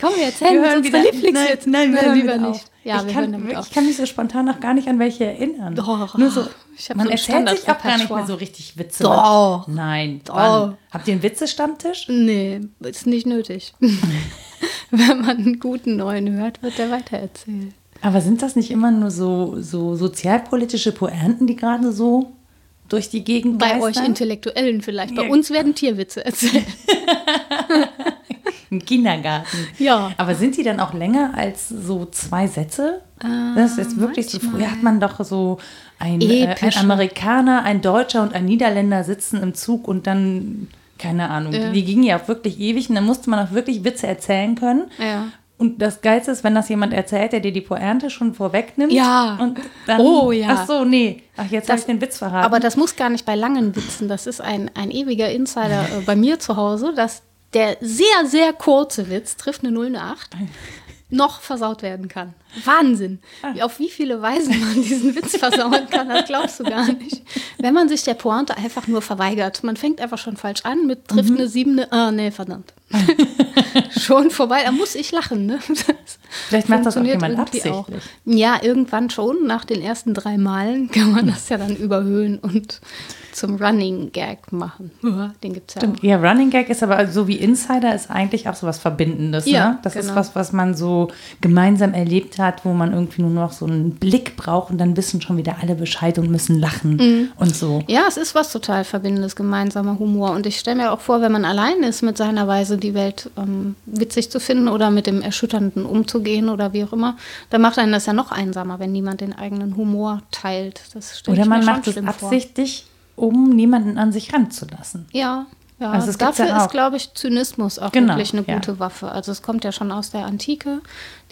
Komm, wir erzählen uns unsere Lieblingswitze. Nein, nein, wir wir hören hören lieber wieder nicht. Ja, ich, wir kann, hören ich kann mich so spontan noch gar nicht an welche erinnern. Doch. Nur so, man so erzählt sich auch gar nicht mehr so richtig Witze. Doch. Nein. Doch. Wann? Habt ihr einen Witzestammtisch? Nee, ist nicht nötig. Wenn man einen guten neuen hört, wird der weitererzählt. Aber sind das nicht immer nur so, so sozialpolitische Pointen, die gerade so durch die Gegend Bei geistern? euch Intellektuellen vielleicht. Bei Ja. uns werden Tierwitze erzählt. Im Kindergarten. Ja. Aber sind die dann auch länger als so zwei Sätze? das ist jetzt wirklich so. Manchmal. Früher hat man doch so ein, äh, ein Epische. Amerikaner, ein Deutscher und ein Niederländer sitzen im Zug und dann, keine Ahnung, Ja. die gingen ja auch wirklich ewig und dann musste man auch wirklich Witze erzählen können. Ja. Und das Geilste ist, wenn das jemand erzählt, der dir die Pointe schon vorwegnimmt. Ja. Und dann, Oh, ja. Ach so, nee. Ach, jetzt habe Das- ich den Witz verraten. Aber das muss gar nicht bei langen Witzen. Das ist ein, ein ewiger Insider äh, bei mir zu Hause, dass der sehr, sehr kurze Witz, trifft eine 0 eine 8, noch versaut werden kann. Wahnsinn. Wie, auf wie viele Weisen man diesen Witz versauen kann, das glaubst du gar nicht. Wenn man sich der Pointe einfach nur verweigert. Man fängt einfach schon falsch an mit trifft eine 7, eine, ah, nee, verdammt. schon vorbei, da muss ich lachen. Ne? Vielleicht macht das auch jemand absichtlich. Ja, irgendwann schon. Nach den ersten drei Malen kann man das ja dann überhöhen und zum Running Gag machen. Den gibt es ja auch. Ja, Running Gag ist aber so wie Insider ist eigentlich auch so was Verbindendes. Ja, ne? Das ist genau. was, was man so gemeinsam erlebt hat, wo man irgendwie nur noch so einen Blick braucht und dann wissen schon wieder alle Bescheid und müssen lachen Mhm. und so. Ja, es ist was total Verbindendes, gemeinsamer Humor. Und ich stelle mir auch vor, wenn man allein ist mit seiner Weise, die Welt ähm, witzig zu finden oder mit dem Erschütternden umzugehen oder wie auch immer, dann macht einen das ja noch einsamer, wenn niemand den eigenen Humor teilt. Das Oder man macht es schlimm vor. absichtlich, um niemanden an sich ranzulassen. Ja, ja. Also dafür ja ist, glaube ich, Zynismus auch Genau, wirklich eine ja. gute Waffe. Also es kommt ja schon aus der Antike.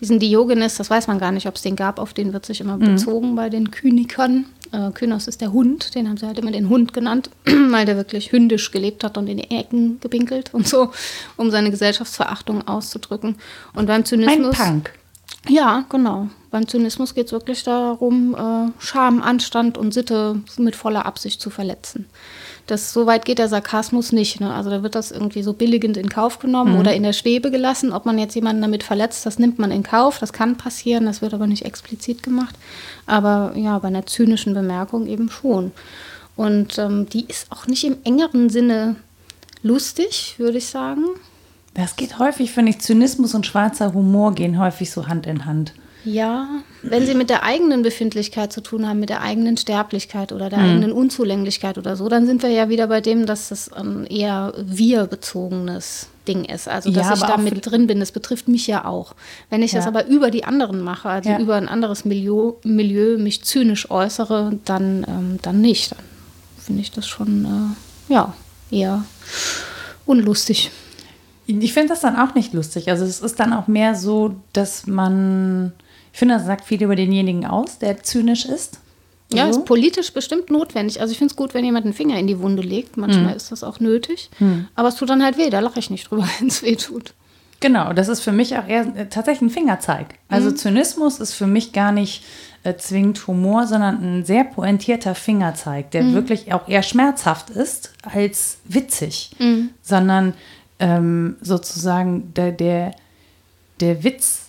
Diesen Diogenes, das weiß man gar nicht, ob es den gab, auf den wird sich immer Mhm. bezogen bei den Kynikern. Äh, Kynos ist der Hund, den haben sie halt immer den Hund genannt, weil der wirklich hündisch gelebt hat und in die Ecken gepinkelt und so, um seine Gesellschaftsverachtung auszudrücken. Und beim Ein Zynismus. Punk. Ja, genau. Beim Zynismus geht es wirklich darum, äh, Scham, Anstand und Sitte mit voller Absicht zu verletzen. Das, so weit geht der Sarkasmus nicht. Ne? Also da wird das irgendwie so billigend in Kauf genommen oder in der Schwebe gelassen. Ob man jetzt jemanden damit verletzt, das nimmt man in Kauf. Das kann passieren, das wird aber nicht explizit gemacht. Aber ja, bei einer zynischen Bemerkung eben schon. Und ähm, die ist auch nicht im engeren Sinne lustig, würde ich sagen. Das geht häufig, finde ich, Zynismus und schwarzer Humor gehen häufig so Hand in Hand. Ja, wenn sie mit der eigenen Befindlichkeit zu tun haben, mit der eigenen Sterblichkeit oder Mhm. der eigenen Unzulänglichkeit oder so, dann sind wir ja wieder bei dem, dass das ein eher wir-bezogenes Ding ist. Also, dass Ja, ich da mit drin bin, das betrifft mich ja auch. Wenn ich das Ja. aber über die anderen mache, also Ja. über ein anderes Milieu, Milieu mich zynisch äußere, dann, ähm, dann nicht. Dann finde ich das schon, äh, ja, eher unlustig. Ich finde das dann auch nicht lustig. Also es ist dann auch mehr so, dass man, ich finde, das sagt viel über denjenigen aus, der zynisch ist. Ja, So. ist politisch bestimmt notwendig. Also ich finde es gut, wenn jemand einen Finger in die Wunde legt. Manchmal ist das auch nötig. Aber es tut dann halt weh, da lache ich nicht drüber, wenn es weh tut. Genau, das ist für mich auch eher äh, tatsächlich ein Fingerzeig. Also Zynismus ist für mich gar nicht äh, zwingend Humor, sondern ein sehr pointierter Fingerzeig, der wirklich auch eher schmerzhaft ist als witzig, sondern ähm, sozusagen der, der, der Witz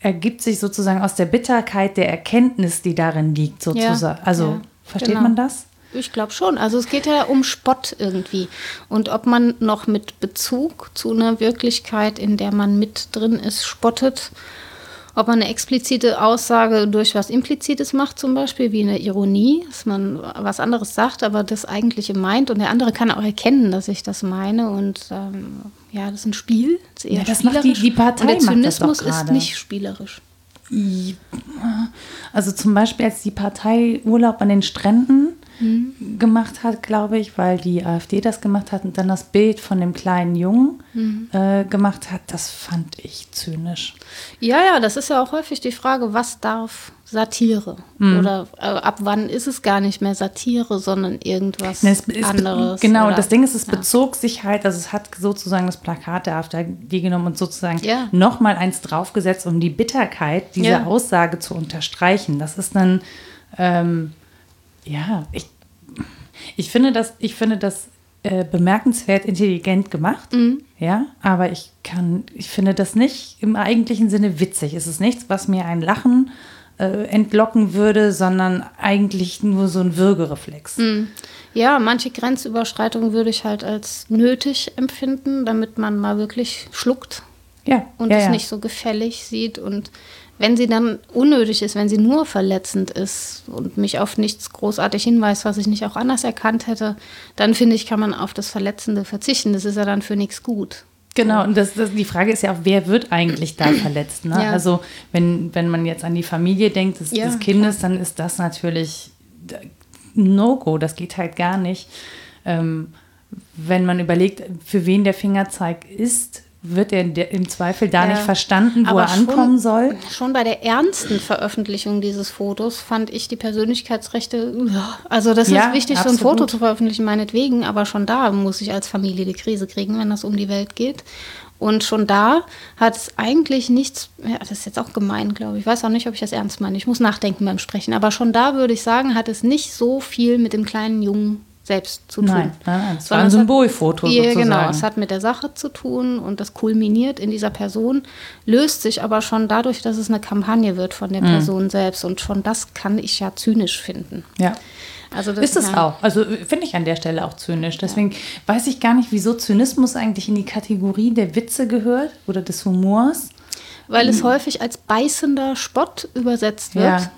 ergibt sich sozusagen aus der Bitterkeit der Erkenntnis, die darin liegt, sozusagen. also ja, versteht genau. man das? Ich glaube schon. Also es geht ja um Spott irgendwie. Und ob man noch mit Bezug zu einer Wirklichkeit, in der man mit drin ist, spottet, Ob man eine explizite Aussage durch was Implizites macht, zum Beispiel, wie eine Ironie, dass man was anderes sagt, aber das Eigentliche meint und der andere kann auch erkennen, dass ich das meine und ähm, ja, das ist ein Spiel. Das, ist eher ja, das macht die, die Partei und der Zynismus ist nicht spielerisch. Also zum Beispiel, als die Partei Urlaub an den Stränden mhm. gemacht hat, glaube ich, weil die AfD das gemacht hat und dann das Bild von dem kleinen Jungen mhm. äh, gemacht hat, das fand ich zynisch. Ja, ja, das ist ja auch häufig die Frage, was darf Satire? Mhm. Oder äh, ab wann ist es gar nicht mehr Satire, sondern irgendwas ne, anderes? Genau, oder, das Ding ist, es ja. bezog sich halt, also es hat sozusagen das Plakat der AfD genommen und sozusagen ja. nochmal eins draufgesetzt, um die Bitterkeit dieser ja. Aussage zu unterstreichen. Das ist dann ähm, ja, ich, ich finde das, ich finde das äh, bemerkenswert intelligent gemacht. Mhm. Ja, aber ich kann, ich finde das nicht im eigentlichen Sinne witzig. Es ist nichts, was mir ein Lachen äh, entlocken würde, sondern eigentlich nur so ein Würgereflex. Mhm. Ja, manche Grenzüberschreitungen würde ich halt als nötig empfinden, damit man mal wirklich schluckt ja, und ja, es ja. nicht so gefällig sieht und wenn sie dann unnötig ist, wenn sie nur verletzend ist und mich auf nichts großartig hinweist, was ich nicht auch anders erkannt hätte, dann finde ich, kann man auf das Verletzende verzichten. Das ist ja dann für nichts gut. Genau, und das, das, die Frage ist ja auch, wer wird eigentlich da verletzt? Ne? Ja. Also wenn, wenn man jetzt an die Familie denkt des, ja, des Kindes, klar. dann ist das natürlich No-Go, das geht halt gar nicht. Ähm, wenn man überlegt, für wen der Fingerzeig ist, wird er im Zweifel da ja. nicht verstanden, wo Aber er ankommen soll. Schon bei der ernsten Veröffentlichung dieses Fotos fand ich die Persönlichkeitsrechte, also das ja, ist wichtig, absolut. so ein Foto zu veröffentlichen, meinetwegen, aber schon da muss ich als Familie die Krise kriegen, wenn das um die Welt geht. Und schon da hat es eigentlich nichts, ja, das ist jetzt auch gemein, glaube ich. Ich weiß auch nicht, ob ich das ernst meine. Ich muss nachdenken beim Sprechen. Aber schon da würde ich sagen, hat es nicht so viel mit dem kleinen Jungen selbst zu tun. Nein, nein, es war ein Symbolfoto hat, sozusagen. Genau, es hat mit der Sache zu tun und das kulminiert in dieser Person, löst sich aber schon dadurch, dass es eine Kampagne wird von der mhm. Person selbst und schon das kann ich ja zynisch finden. Ja. Also das, ist es ja. auch. Also finde ich an der Stelle auch zynisch. Deswegen ja. weiß ich gar nicht, wieso Zynismus eigentlich in die Kategorie der Witze gehört oder des Humors. Weil es hm. häufig als beißender Spott übersetzt wird. Ja.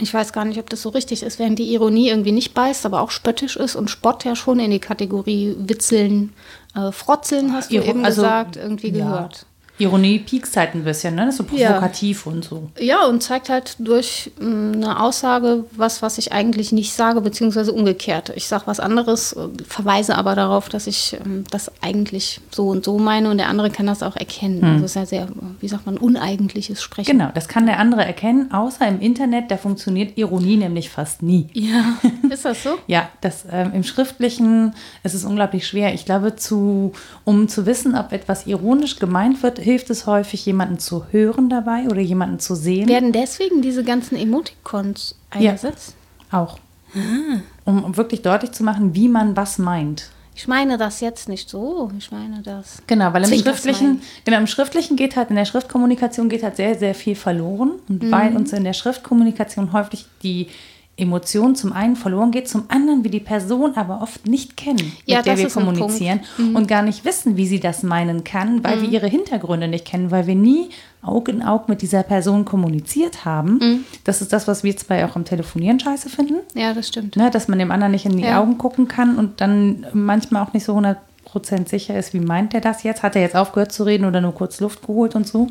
Ich weiß gar nicht, ob das so richtig ist, während die Ironie irgendwie nicht beißt, aber auch spöttisch ist und Spott ja schon in die Kategorie Witzeln, äh, Frotzeln, hast du eben also, gesagt, irgendwie ja. gehört. Ironie piekst halt ein bisschen, ne? Das ist so provokativ ja. und so. Ja, und zeigt halt durch mh, mm, eine Aussage was, was ich eigentlich nicht sage, beziehungsweise umgekehrt. Ich sage was anderes, äh, verweise aber darauf, dass ich ähm, das eigentlich so und so meine und der andere kann das auch erkennen. Hm. Also ist ja sehr, wie sagt man, uneigentliches Sprechen. Genau, das kann der andere erkennen, außer im Internet, da funktioniert Ironie nämlich fast nie. Ja, ist das so? ja, das ähm, im Schriftlichen ist es unglaublich schwer. Ich glaube, zu, um zu wissen, ob etwas ironisch gemeint wird, hilft es häufig, jemanden zu hören dabei oder jemanden zu sehen. Werden deswegen diese ganzen Emoticons eingesetzt? Ja, auch. Ah. Um wirklich deutlich zu machen, wie man was meint. Ich meine das jetzt nicht so, ich meine das. Genau, weil im Schriftlichen, genau, im Schriftlichen geht halt, in der Schriftkommunikation geht halt sehr, sehr viel verloren. Und mhm. weil uns in der Schriftkommunikation häufig die Emotion zum einen verloren geht, zum anderen wir die Person aber oft nicht kennen, ja, mit der wir kommunizieren mhm. und gar nicht wissen, wie sie das meinen kann, weil mhm. wir ihre Hintergründe nicht kennen, weil wir nie Auge in Auge mit dieser Person kommuniziert haben. Mhm. Das ist das, was wir zwei auch am Telefonieren scheiße finden. Ja, das stimmt. Ne, dass man dem anderen nicht in die ja. Augen gucken kann und dann manchmal auch nicht so 100% sicher ist, wie meint er das jetzt? Hat er jetzt aufgehört zu reden oder nur kurz Luft geholt und so?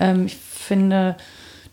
Ähm, ich finde,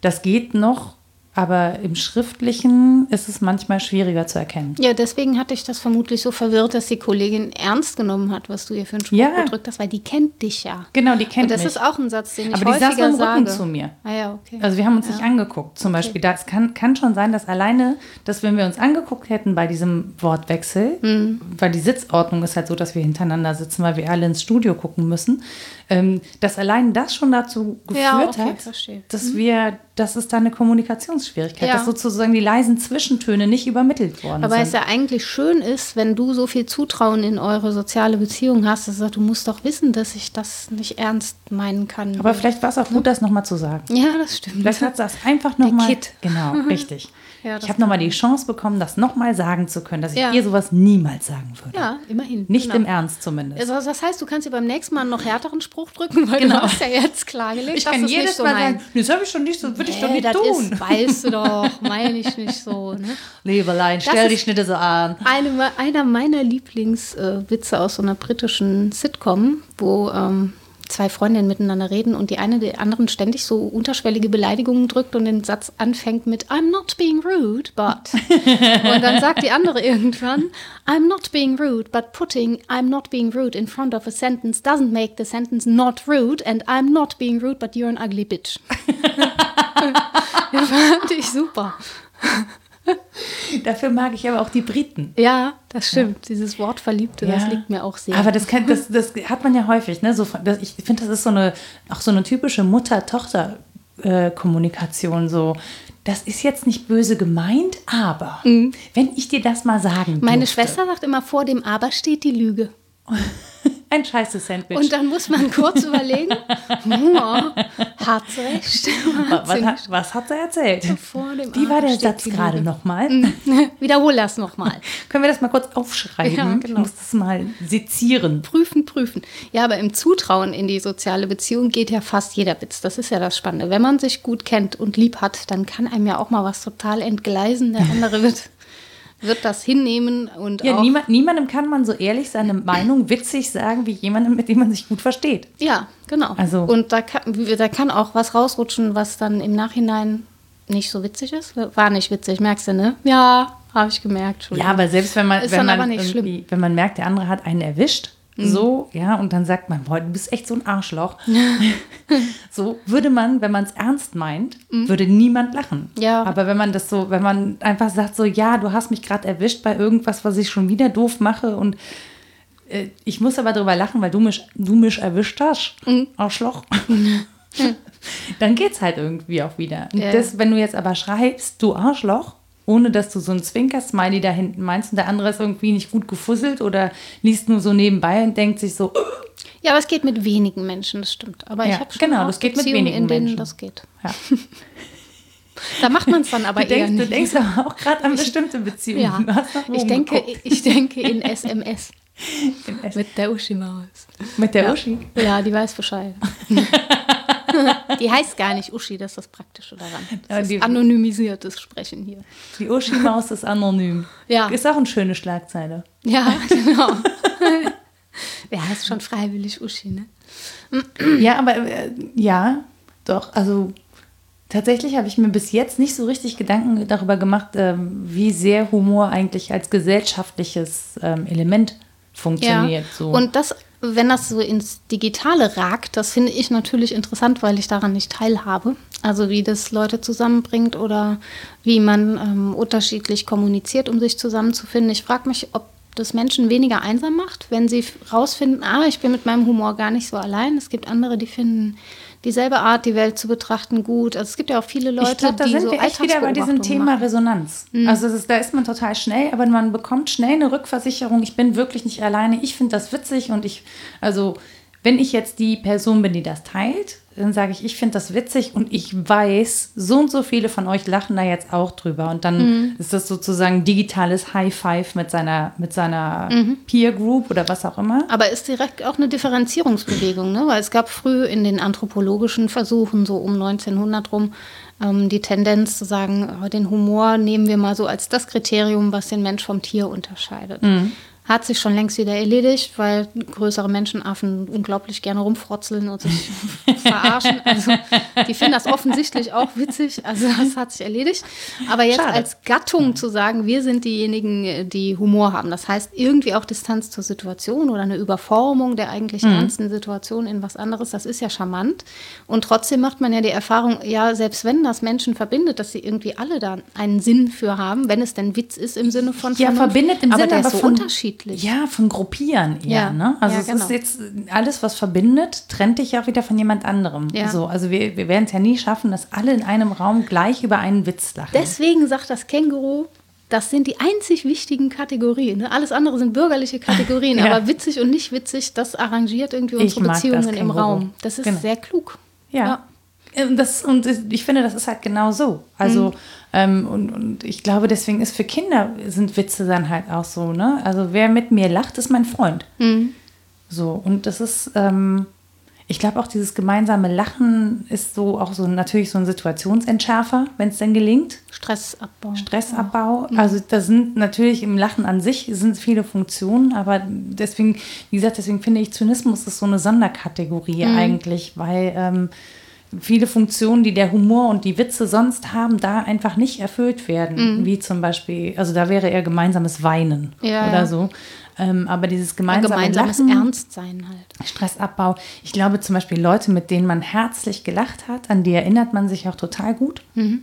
das geht noch aber im Schriftlichen ist es manchmal schwieriger zu erkennen. Ja, deswegen hatte ich das vermutlich so verwirrt, dass die Kollegin ernst genommen hat, was du ihr für einen Spruch ja. gedrückt hast, weil die kennt dich ja. Genau, die kennt Und das mich. ist auch ein Satz, den ich Aber häufiger die saß im Rücken sage. zu mir. Ah ja, okay. Also wir haben uns ja. nicht angeguckt, zum okay. Beispiel. Das kann, kann schon sein, dass alleine, dass wenn wir uns angeguckt hätten bei diesem Wortwechsel, mhm. weil die Sitzordnung ist halt so, dass wir hintereinander sitzen, weil wir alle ins Studio gucken müssen, ähm, dass allein das schon dazu geführt ja, okay, hat, verstehe. dass mhm. wir, dass es da eine Kommunikationsschwierigkeit Ja. dass sozusagen die leisen Zwischentöne nicht übermittelt worden Aber es sind. ja eigentlich schön ist, wenn du so viel Zutrauen in eure soziale Beziehung hast, dass du sagst, du musst doch wissen, dass ich das nicht ernst meinen kann. Aber vielleicht war es auch gut, das nochmal zu sagen. ja, das stimmt. Vielleicht hat das einfach nochmal. Genau, richtig. Ja, ich habe nochmal die Chance bekommen, das nochmal sagen zu können, dass ich Ja. ihr sowas niemals sagen würde. ja, immerhin. Nicht genau. im Ernst zumindest. Also das heißt, du kannst dir beim nächsten Mal noch härteren Spruch drücken, weil Genau. du hast ja jetzt klargelegt, ich dass kann das jedes nicht so Mal sagen, das habe ich schon nicht so, würde ich doch Nee, nicht das tun. Ist, weißt du doch, meine ich nicht so. Ne? Liebelein, stell dich nicht so an. Eine, einer meiner Lieblingswitze aus so einer britischen Sitcom, wo ähm, zwei Freundinnen miteinander reden und die eine der anderen ständig so unterschwellige Beleidigungen drückt und den Satz anfängt mit I'm not being rude, but. und dann sagt die andere irgendwann I'm not being rude, but putting I'm not being rude in front of a sentence doesn't make the sentence not rude and I'm not being rude, but you're an ugly bitch. das fand ich super. Dafür mag ich aber auch die Briten. Ja, das stimmt. Dieses Wort Verliebte, das Ja. liegt mir auch sehr. Aber das, kann, das, das hat man ja häufig. Ne? So, das, ich finde, das ist so eine, auch so eine typische Mutter-Tochter-Kommunikation. So, das ist jetzt nicht böse gemeint, aber wenn ich dir das mal sagen Meine durfte, Schwester sagt immer, vor dem Aber steht die Lüge. ein scheiße Sandwich. Und dann muss man kurz überlegen, ja, hat sie recht. was, was, hat, was hat er erzählt? Wie war der Satz gerade nochmal? Wiederhol das nochmal. Können wir das mal kurz aufschreiben? Ja, Ich genau. muss das mal sezieren. Prüfen, prüfen. Ja, aber im Zutrauen in die soziale Beziehung geht ja fast jeder Witz. Das ist ja das Spannende. Wenn man sich gut kennt und lieb hat, dann kann einem ja auch mal was total entgleisen. Der andere wird, wird das hinnehmen und Ja, auch. niemand, niemandem kann man so ehrlich seine Meinung witzig sagen wie jemandem, mit dem man sich gut versteht. Ja, genau. Also- und da kann, da kann auch was rausrutschen, was dann im Nachhinein nicht so witzig ist. War nicht witzig, merkst du, ne? Ja, habe ich gemerkt. Ja, Entschuldigung. aber selbst wenn man, Ist wenn man, aber nicht schlimm. Irgendwie- wenn man merkt, der andere hat einen erwischt, so, ja, und dann sagt man, boah, du bist echt so ein Arschloch. so würde man, wenn man es ernst meint, würde niemand lachen. Mhm. Ja. Aber wenn man das so, wenn man einfach sagt, so, ja, du hast mich gerade erwischt bei irgendwas, was ich schon wieder doof mache und äh, ich muss aber drüber lachen, weil du mich, du mich erwischt hast, Mhm. Arschloch. dann geht's halt irgendwie auch wieder. Ja. das, wenn du jetzt aber schreibst, du Arschloch, ohne dass du so ein Zwinker-Smiley da hinten meinst und der andere ist irgendwie nicht gut gefusselt oder liest nur so nebenbei und denkt sich so, ja, aber es geht mit wenigen Menschen, das stimmt. Aber Ja, ich habe schon genau, das geht mit wenigen in denen Menschen. das geht. ja. Da macht man es dann aber du, eher denkst, du nicht. denkst aber auch gerade an bestimmte Beziehungen. ja, Du ich denke, geguckt. ich denke in SMS In S- mit der Uschi-Maus. mit der Ja. Uschi. Ja, die weiß Bescheid. die heißt gar nicht Uschi, das ist das Praktische daran. Ja, Das die- ist anonymisiertes Sprechen hier. Die Uschi-Maus ist anonym. Ja. Ist auch eine schöne Schlagzeile. Ja, genau. Wer heißt schon freiwillig Uschi, ne? Ja, aber äh, ja, doch. Also tatsächlich habe ich mir bis jetzt nicht so richtig Gedanken darüber gemacht, ähm, wie sehr Humor eigentlich als gesellschaftliches ähm, Element funktioniert. So. Und das, wenn das so ins Digitale ragt, das finde ich natürlich interessant, weil ich daran nicht teilhabe. Also wie das Leute zusammenbringt oder wie man ähm, unterschiedlich kommuniziert, um sich zusammenzufinden. Ich frage mich, ob das Menschen weniger einsam macht, wenn sie rausfinden, ah, ich bin mit meinem Humor gar nicht so allein. Es gibt andere, die finden dieselbe Art, die Welt zu betrachten, gut. Also es gibt ja auch viele Leute, ich glaube, da die sind so wir echt wieder bei diesem Thema machen. Mhm. Resonanz. Also es ist, da ist man total schnell, aber man bekommt schnell eine Rückversicherung. Ich bin wirklich nicht alleine. Ich finde das witzig und ich, also wenn ich jetzt die Person bin, die das teilt, dann sage ich, ich finde das witzig und ich weiß, so und so viele von euch lachen da jetzt auch drüber. Und dann Mhm. ist das sozusagen digitales High Five mit seiner, mit seiner Mhm. Peer Group oder was auch immer. Aber ist direkt auch eine Differenzierungsbewegung, ne? weil es gab früh in den anthropologischen Versuchen, so um 1900 rum, ähm, die Tendenz zu sagen, oh, den Humor nehmen wir mal so als das Kriterium, was den Mensch vom Tier unterscheidet. Hat sich schon längst wieder erledigt, weil größere Menschenaffen unglaublich gerne rumfrotzeln und sich verarschen. Also die finden das offensichtlich auch witzig. Also das hat sich erledigt. Aber jetzt Schade. als Gattung zu sagen, wir sind diejenigen, die Humor haben. Das heißt irgendwie auch Distanz zur Situation oder eine Überformung der eigentlich ernsten Situation in was anderes. Das ist ja charmant. Und trotzdem macht man ja die Erfahrung, ja, selbst wenn das Menschen verbindet, dass sie irgendwie alle da einen Sinn für haben, wenn es denn Witz ist im Sinne von Ja, Vernunft. verbindet im aber Sinne, der aber ist so von- unterschiedlich. Unterschiedlich. Ja, von Gruppieren eher. Ja. Ne? Also Ja, es genau. ist jetzt alles, was verbindet, trennt dich auch wieder von jemand anderem. Ja. So, also wir, wir werden es ja nie schaffen, dass alle in einem Raum gleich über einen Witz lachen. Deswegen sagt das Känguru, das sind die einzig wichtigen Kategorien. Ne? Alles andere sind bürgerliche Kategorien, Ja. aber witzig und nicht witzig, das arrangiert irgendwie unsere Beziehungen im. Raum. Das ist Genau. sehr klug. Ja. Ähm, Das, und ich finde, das ist halt genau so. Also, Mhm. Ähm, und, und ich glaube, deswegen ist für Kinder sind Witze dann halt auch so, ne? Also, wer mit mir lacht, ist mein Freund. Mhm. So, und das ist, ähm, ich glaube auch dieses gemeinsame Lachen ist so auch so natürlich so ein Situationsentschärfer, wenn es denn gelingt. Stressabbau. Stressabbau. Also da sind natürlich im Lachen an sich sind viele Funktionen, aber deswegen, wie gesagt, deswegen finde ich Zynismus ist so eine Sonderkategorie eigentlich, weil ähm, viele Funktionen, die der Humor und die Witze sonst haben, da einfach nicht erfüllt werden. Wie zum Beispiel, also da wäre eher gemeinsames Weinen Ja, oder ja. so. Ähm, aber dieses Ein gemeinsame gemeinsames Lachen, Ernstsein halt. Stressabbau. Ich glaube zum Beispiel Leute, mit denen man herzlich gelacht hat, an die erinnert man sich auch total gut.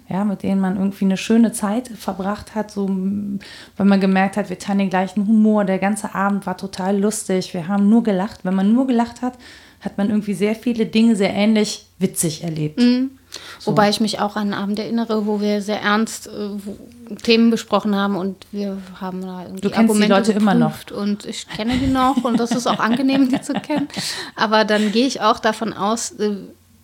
Ja, mit denen man irgendwie eine schöne Zeit verbracht hat, so, weil man gemerkt hat, wir teilen den gleichen Humor. Der ganze Abend war total lustig. Wir haben nur gelacht. Wenn man nur gelacht hat, hat man irgendwie sehr viele Dinge sehr ähnlich witzig erlebt. Wobei ich mich auch an einen Abend erinnere, wo wir sehr ernst äh, Themen besprochen haben und wir haben da irgendwie Du kennst die Leute immer noch. Und ich kenne die noch und das ist auch angenehm, die zu kennen. Aber dann gehe ich auch davon aus, äh,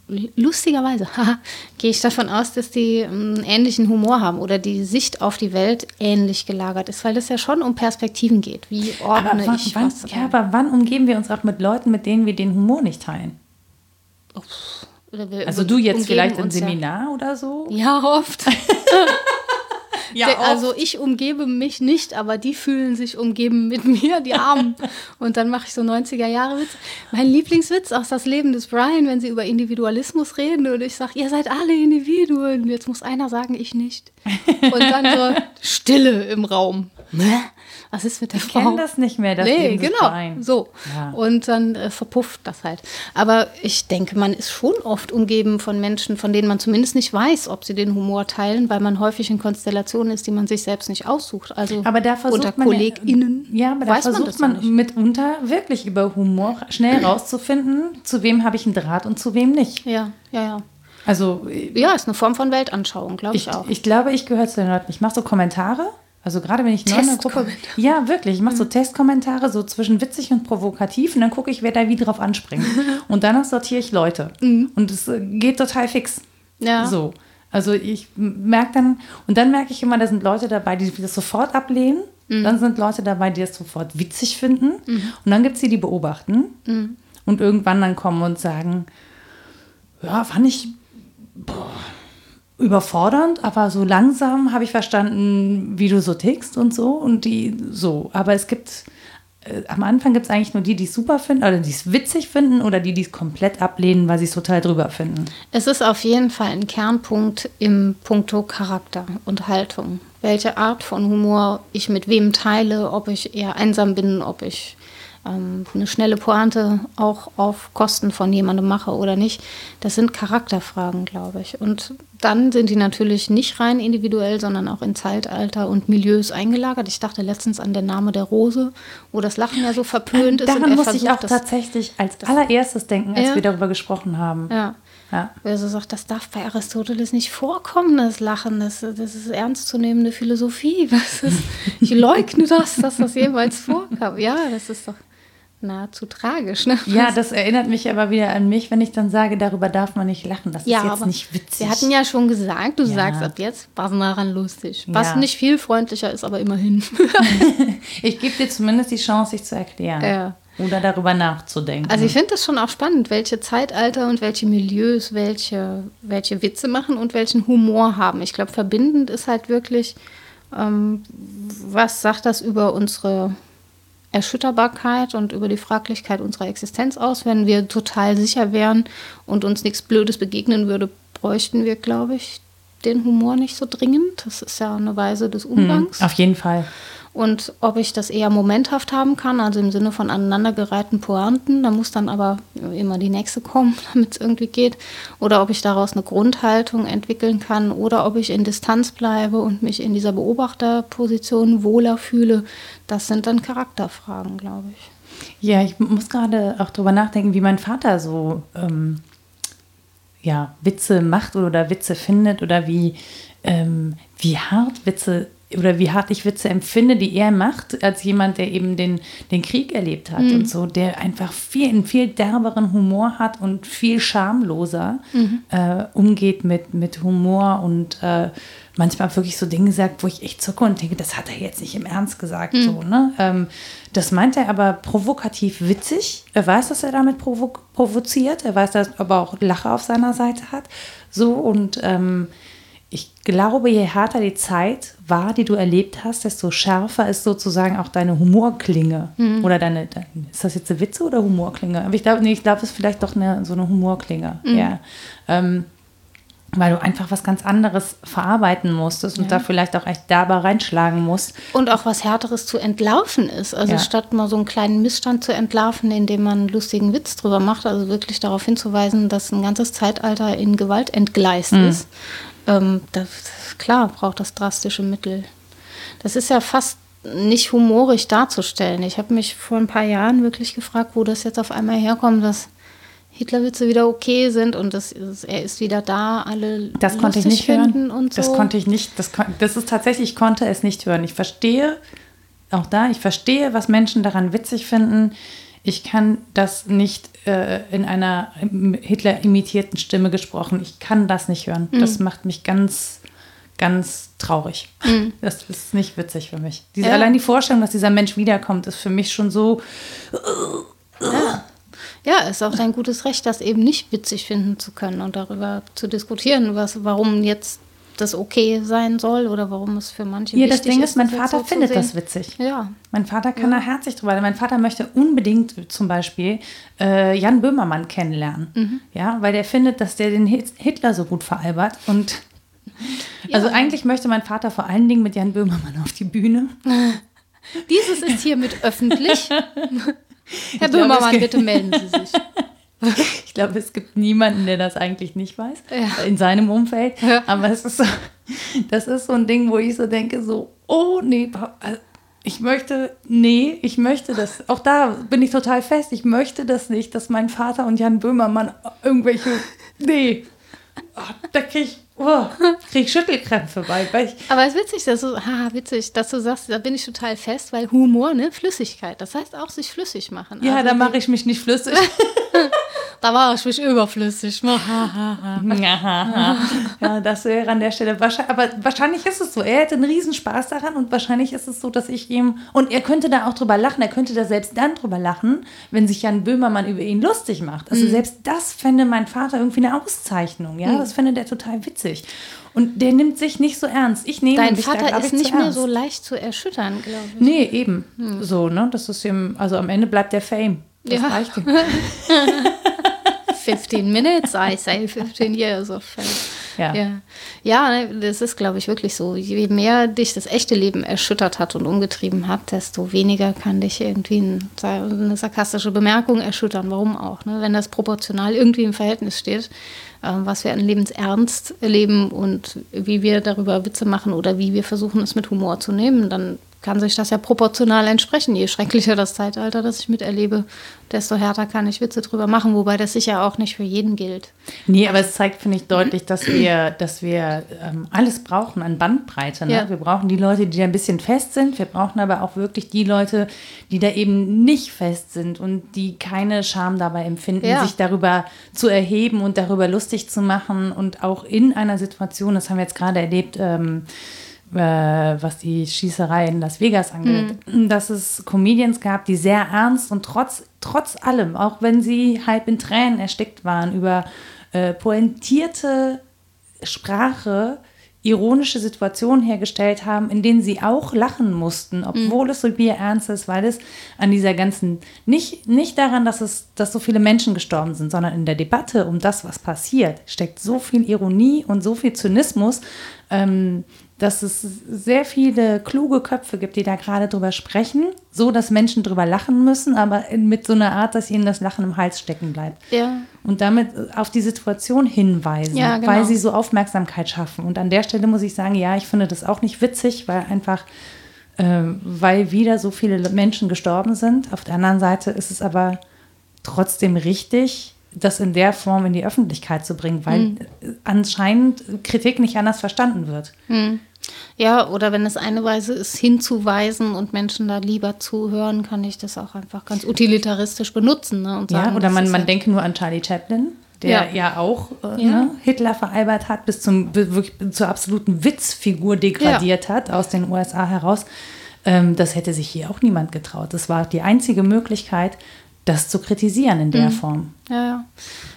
lustigerweise, gehe ich davon aus, dass die ähm, einen ähnlichen Humor haben oder die Sicht auf die Welt ähnlich gelagert ist, weil es ja schon um Perspektiven geht. Wie ordne wann, ich wann, was? ja, aber wann umgeben wir uns auch mit Leuten, mit denen wir den Humor nicht teilen? Wir Also du jetzt vielleicht im uns ja- Seminar oder so? Ja, oft. Ja, Der- also ich umgebe mich nicht, aber die fühlen sich umgeben mit mir, die Armen. Und dann mache ich so 90er Jahre Witz. Mein Lieblingswitz aus das Leben des Brian, wenn sie über Individualismus reden und ich sage, ihr seid alle Individuen. Jetzt muss einer sagen, ich nicht. Und dann so Stille im Raum. Was ist mit der Ich Frau? kenne das nicht mehr, das nee, genau. Brian. So. Ja. Und dann äh, verpufft das halt. Aber ich denke, man ist schon oft umgeben von Menschen, von denen man zumindest nicht weiß, ob sie den Humor teilen, weil man häufig in Konstellationen ist, die man sich selbst nicht aussucht. Also Aber da versucht unter man KollegInnen Ja, aber da weiß man versucht man, nicht. mitunter wirklich über Humor schnell rauszufinden, zu wem habe ich einen Draht und zu wem nicht. Ja, ja, ja. Also Ja, ist eine Form von Weltanschauung, glaube ich, ich, auch. ich glaube, ich gehöre zu den Leuten. Ich mache so Kommentare. Also gerade wenn ich neu in der Gruppe. Ja, wirklich. Ich mache so Testkommentare, so zwischen witzig und provokativ und dann gucke ich, wer da wie drauf anspringt. und danach sortiere ich Leute. Und es äh, geht total fix. Ja. So. Also ich merke dann, und dann merke ich immer, da sind Leute dabei, die das sofort ablehnen. Dann sind Leute dabei, die das sofort witzig finden. Und dann gibt es die, die beobachten und irgendwann dann kommen und sagen, ja, fand ich boah, überfordernd, aber so langsam habe ich verstanden, wie du so tickst und so. Und die so. Aber es gibt, äh, am Anfang gibt es eigentlich nur die, die es super finden oder die es witzig finden oder die, die es komplett ablehnen, weil sie es total drüber finden. Es ist auf jeden Fall ein Kernpunkt im Punkto Charakter und Haltung. Welche Art von Humor ich mit wem teile, ob ich eher einsam bin, ob ich ähm, eine schnelle Pointe auch auf Kosten von jemandem mache oder nicht. Das sind Charakterfragen, glaube ich. Und dann sind die natürlich nicht rein individuell, sondern auch in Zeitalter und Milieus eingelagert. Ich dachte letztens an den Name der Rose, wo das Lachen ja so verpönt ist. und Daran er muss ich auch das- tatsächlich als allererstes denken, als Ja. wir darüber gesprochen haben. Ja. Ja. Wer so sagt, das darf bei Aristoteles nicht vorkommen, das Lachen, das, das ist ernstzunehmende Philosophie. Ist, ich leugne das, dass das jemals vorkam. Ja, das ist doch nahezu tragisch. Ne? Ja, das erinnert mich aber wieder an mich, wenn ich dann sage, darüber darf man nicht lachen. Das Ja, ist jetzt nicht witzig. Wir hatten ja schon gesagt, du Ja. sagst ab jetzt, was daran lustig. Was Ja. nicht viel freundlicher ist, aber immerhin. Ich gebe dir zumindest die Chance, sich zu erklären. Ja. Oder darüber nachzudenken. Also ich finde das schon auch spannend, welche Zeitalter und welche Milieus welche, welche Witze machen und welchen Humor haben. Ich glaube, verbindend ist halt wirklich, ähm, was sagt das über unsere Erschütterbarkeit und über die Fraglichkeit unserer Existenz aus? Wenn wir total sicher wären und uns nichts Blödes begegnen würde, bräuchten wir, glaube ich, den Humor nicht so dringend. Das ist ja eine Weise des Umgangs. Auf jeden Fall. Und ob ich das eher momenthaft haben kann, also im Sinne von aneinandergereihten Pointen, da muss dann aber immer die nächste kommen, damit es irgendwie geht. Oder ob ich daraus eine Grundhaltung entwickeln kann oder ob ich in Distanz bleibe und mich in dieser Beobachterposition wohler fühle. Das sind dann Charakterfragen, glaube ich. Ja, ich muss gerade auch drüber nachdenken, wie mein Vater so ähm, ja, Witze macht oder Witze findet oder wie, ähm, wie hart Witze oder wie hart ich Witze empfinde, die er macht, als jemand, der eben den, den Krieg erlebt hat mhm. und so, der einfach viel, einen viel derberen Humor hat und viel schamloser mhm. äh, umgeht mit, mit Humor und äh, manchmal wirklich so Dinge sagt, wo ich echt zucke und denke, das hat er jetzt nicht im Ernst gesagt. Mhm. So, ne? Ähm, das meint er aber provokativ witzig. Er weiß, dass er damit provo provoziert. Er weiß, dass er aber auch Lache auf seiner Seite hat. So und ähm, ich glaube, je härter die Zeit war, die du erlebt hast, desto schärfer ist sozusagen auch deine Humorklinge. Mhm. Oder deine, ist das jetzt eine Witze oder Humorklinge? Aber ich glaube, nee, ich glaube, es ist vielleicht doch eine, so eine Humorklinge. Mhm. Ja. Ähm, weil du einfach was ganz anderes verarbeiten musstest und ja. da vielleicht auch echt derber reinschlagen musst. Und auch was Härteres zu entlarven ist. Also ja. statt mal so einen kleinen Missstand zu entlarven, indem man einen lustigen Witz drüber macht, also wirklich darauf hinzuweisen, dass ein ganzes Zeitalter in Gewalt entgleist mhm. ist, ähm, das, klar braucht das drastische Mittel. Das ist ja fast nicht humorig darzustellen. Ich habe mich vor ein paar Jahren wirklich gefragt, wo das jetzt auf einmal herkommt, dass Hitlerwitze wieder okay sind und das, er ist wieder da, alle das konnte ich nicht hören und so. Das konnte ich nicht, das, das ist tatsächlich, ich konnte es nicht hören. Ich verstehe, auch da, ich verstehe, was Menschen daran witzig finden. Ich kann das nicht äh, in einer Hitler-imitierten Stimme gesprochen. Ich kann das nicht hören. Mhm. Das macht mich ganz, ganz traurig. Mhm. Das ist nicht witzig für mich. Diese, ja. Allein die Vorstellung, dass dieser Mensch wiederkommt, ist für mich schon so. Ja. Ja, ist auch dein gutes Recht, das eben nicht witzig finden zu können und darüber zu diskutieren, was, warum jetzt das okay sein soll oder warum es für manche ja, das Ding ist, mein Vater so findet das witzig. Ja. Mein Vater kann ja. da herzlich drüber. Mein Vater möchte unbedingt zum Beispiel äh, Jan Böhmermann kennenlernen. Mhm. Ja, weil der findet, dass der den Hitler so gut veralbert und ja. also eigentlich möchte mein Vater vor allen Dingen mit Jan Böhmermann auf die Bühne. Dieses ist hiermit öffentlich. Herr Böhmermann, bitte melden Sie sich. ich glaube, es gibt niemanden, der das eigentlich nicht weiß, ja. in seinem Umfeld. Ja. Aber es ist so, das ist so ein Ding, wo ich so denke, so, oh nee, also ich möchte, nee, ich möchte das, auch da bin ich total fest, ich möchte das nicht, dass mein Vater und Jan Böhmermann irgendwelche, nee, oh, da kriege ich oh, krieg Schüttelkrämpfe bei. Weil Aber es ist witzig, dass du, haha, witzig, dass du sagst, da bin ich total fest, weil Humor, ne, Flüssigkeit, das heißt auch sich flüssig machen. Ja, also, da mache ich mich nicht flüssig. da mache ich mich überflüssig. ja, das wäre an der Stelle wahrscheinlich, aber wahrscheinlich ist es so. Er hätte einen Riesenspaß daran und wahrscheinlich ist es so, dass ich ihm, und er könnte da auch drüber lachen, er könnte da selbst dann drüber lachen, wenn sich Jan Böhmermann über ihn lustig macht. Also mhm. selbst das fände mein Vater irgendwie eine Auszeichnung, ja, mhm. das fände der total witzig. Und der nimmt sich nicht so ernst. Ich nehme Dein Vater da, ist nicht mehr so leicht zu erschüttern, glaube ich. Nee, eben. Hm. So, ne? Das ist ihm, also am Ende bleibt der Fame. Das ja. reicht ihm. 15 minutes, I say 15 years of fame. Ja. ja. Ja, ne, das ist, glaube ich, wirklich so. Je mehr dich das echte Leben erschüttert hat und umgetrieben hat, desto weniger kann dich irgendwie eine sarkastische Bemerkung erschüttern. Warum auch? Ne? Wenn das proportional irgendwie im Verhältnis steht, äh, was wir an Lebensernst erleben und wie wir darüber Witze machen oder wie wir versuchen, es mit Humor zu nehmen, dann kann sich das ja proportional entsprechen. Je schrecklicher das Zeitalter, das ich miterlebe, desto härter kann ich Witze drüber machen, wobei das sicher auch nicht für jeden gilt. Nee, aber es zeigt, finde ich, deutlich, dass wir, dass wir ähm, alles brauchen an Bandbreite. Ne? Ja. Wir brauchen die Leute, die da ein bisschen fest sind. Wir brauchen aber auch wirklich die Leute, die da eben nicht fest sind und die keine Scham dabei empfinden, ja. sich darüber zu erheben und darüber lustig zu machen und auch in einer Situation, das haben wir jetzt gerade erlebt, ähm, äh, was die Schießerei in Las Vegas angeht, mhm. dass es Comedians gab, die sehr ernst und trotz, trotz allem, auch wenn sie halb in Tränen erstickt waren, über äh, pointierte Sprache ironische Situationen hergestellt haben, in denen sie auch lachen mussten, obwohl mhm. es so ernst ist, weil es an dieser ganzen, nicht, nicht daran, dass es, dass so viele Menschen gestorben sind, sondern in der Debatte um das, was passiert, steckt so viel Ironie und so viel Zynismus, ähm, dass es sehr viele kluge Köpfe gibt, die da gerade drüber sprechen, so dass Menschen drüber lachen müssen, aber mit so einer Art, dass ihnen das Lachen im Hals stecken bleibt. Ja. Und damit auf die Situation hinweisen, Ja, genau. weil sie so Aufmerksamkeit schaffen. Und an der Stelle muss ich sagen, ja, ich finde das auch nicht witzig, weil einfach, ähm, weil wieder so viele Menschen gestorben sind. Auf der anderen Seite ist es aber trotzdem richtig, das in der Form in die Öffentlichkeit zu bringen, weil Mhm. anscheinend Kritik nicht anders verstanden wird. Ja, oder wenn es eine Weise ist, hinzuweisen und Menschen da lieber zuhören, kann ich das auch einfach ganz utilitaristisch benutzen. Ne? Und Ja, sagen, oder das man, man ja- denke nur an Charlie Chaplin, der Ja. ja, auch äh, Ja. Ne, Hitler veralbert hat, bis zum wirklich zur absoluten Witzfigur degradiert hat aus den USA heraus. Ähm, das hätte sich hier auch niemand getraut. Das war die einzige Möglichkeit, das zu kritisieren in Mhm. der Form. Ja, ja.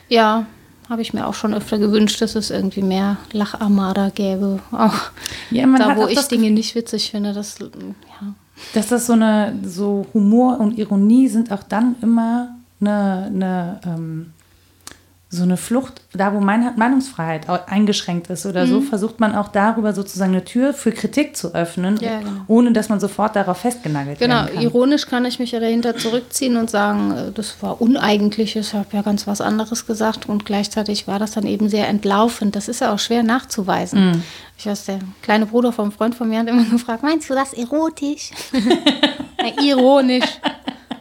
Ja, habe ich mir auch schon öfter gewünscht, dass es irgendwie mehr Lacharmada gäbe. Auch Ja, da, wo ich Dinge nicht witzig finde, das, ja. Dass das so eine, so Humor und Ironie sind auch dann immer eine, eine ähm, so eine Flucht, da wo Mein Meinungsfreiheit eingeschränkt ist oder Mhm. so, versucht man auch darüber sozusagen eine Tür für Kritik zu öffnen, Ja, genau. ohne dass man sofort darauf festgenagelt Genau, werden kann. ironisch kann ich mich ja dahinter zurückziehen und sagen, äh, das war uneigentlich, ich habe ja ganz was anderes gesagt und gleichzeitig war das dann eben sehr entlaufend. Das ist ja auch schwer nachzuweisen. Mhm. Ich weiß, der kleine Bruder vom Freund von mir hat immer gefragt, meinst du das erotisch? Na, ironisch.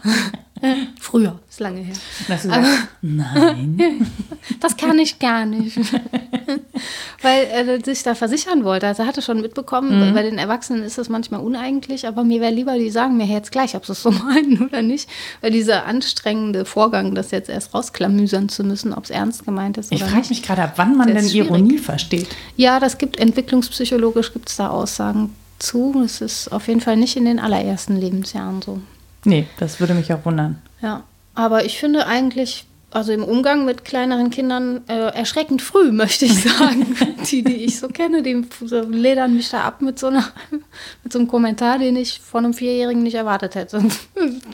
Früher, ist lange her. Dass du sagst, nein. Das kann ich gar nicht. Weil er sich da versichern wollte. Also er hatte schon mitbekommen, bei den Erwachsenen ist es manchmal uneigentlich, aber mir wäre lieber, die sagen mir jetzt gleich, ob sie es so meinen oder nicht. Weil dieser anstrengende Vorgang, das jetzt erst rausklamüsern zu müssen, ob es ernst gemeint ist Ich oder frage nicht. mich gerade, ab wann man Das denn ist schwierig. Ironie versteht. Ja, das gibt entwicklungspsychologisch gibt es da Aussagen zu. Es ist auf jeden Fall nicht in den allerersten Lebensjahren so. Nee, das würde mich auch wundern. Ja, aber ich finde eigentlich, also im Umgang mit kleineren Kindern äh, erschreckend früh, möchte ich sagen. die, die ich so kenne, die ledern mich da ab mit so, einer, mit so einem Kommentar, den ich von einem Vierjährigen nicht erwartet hätte.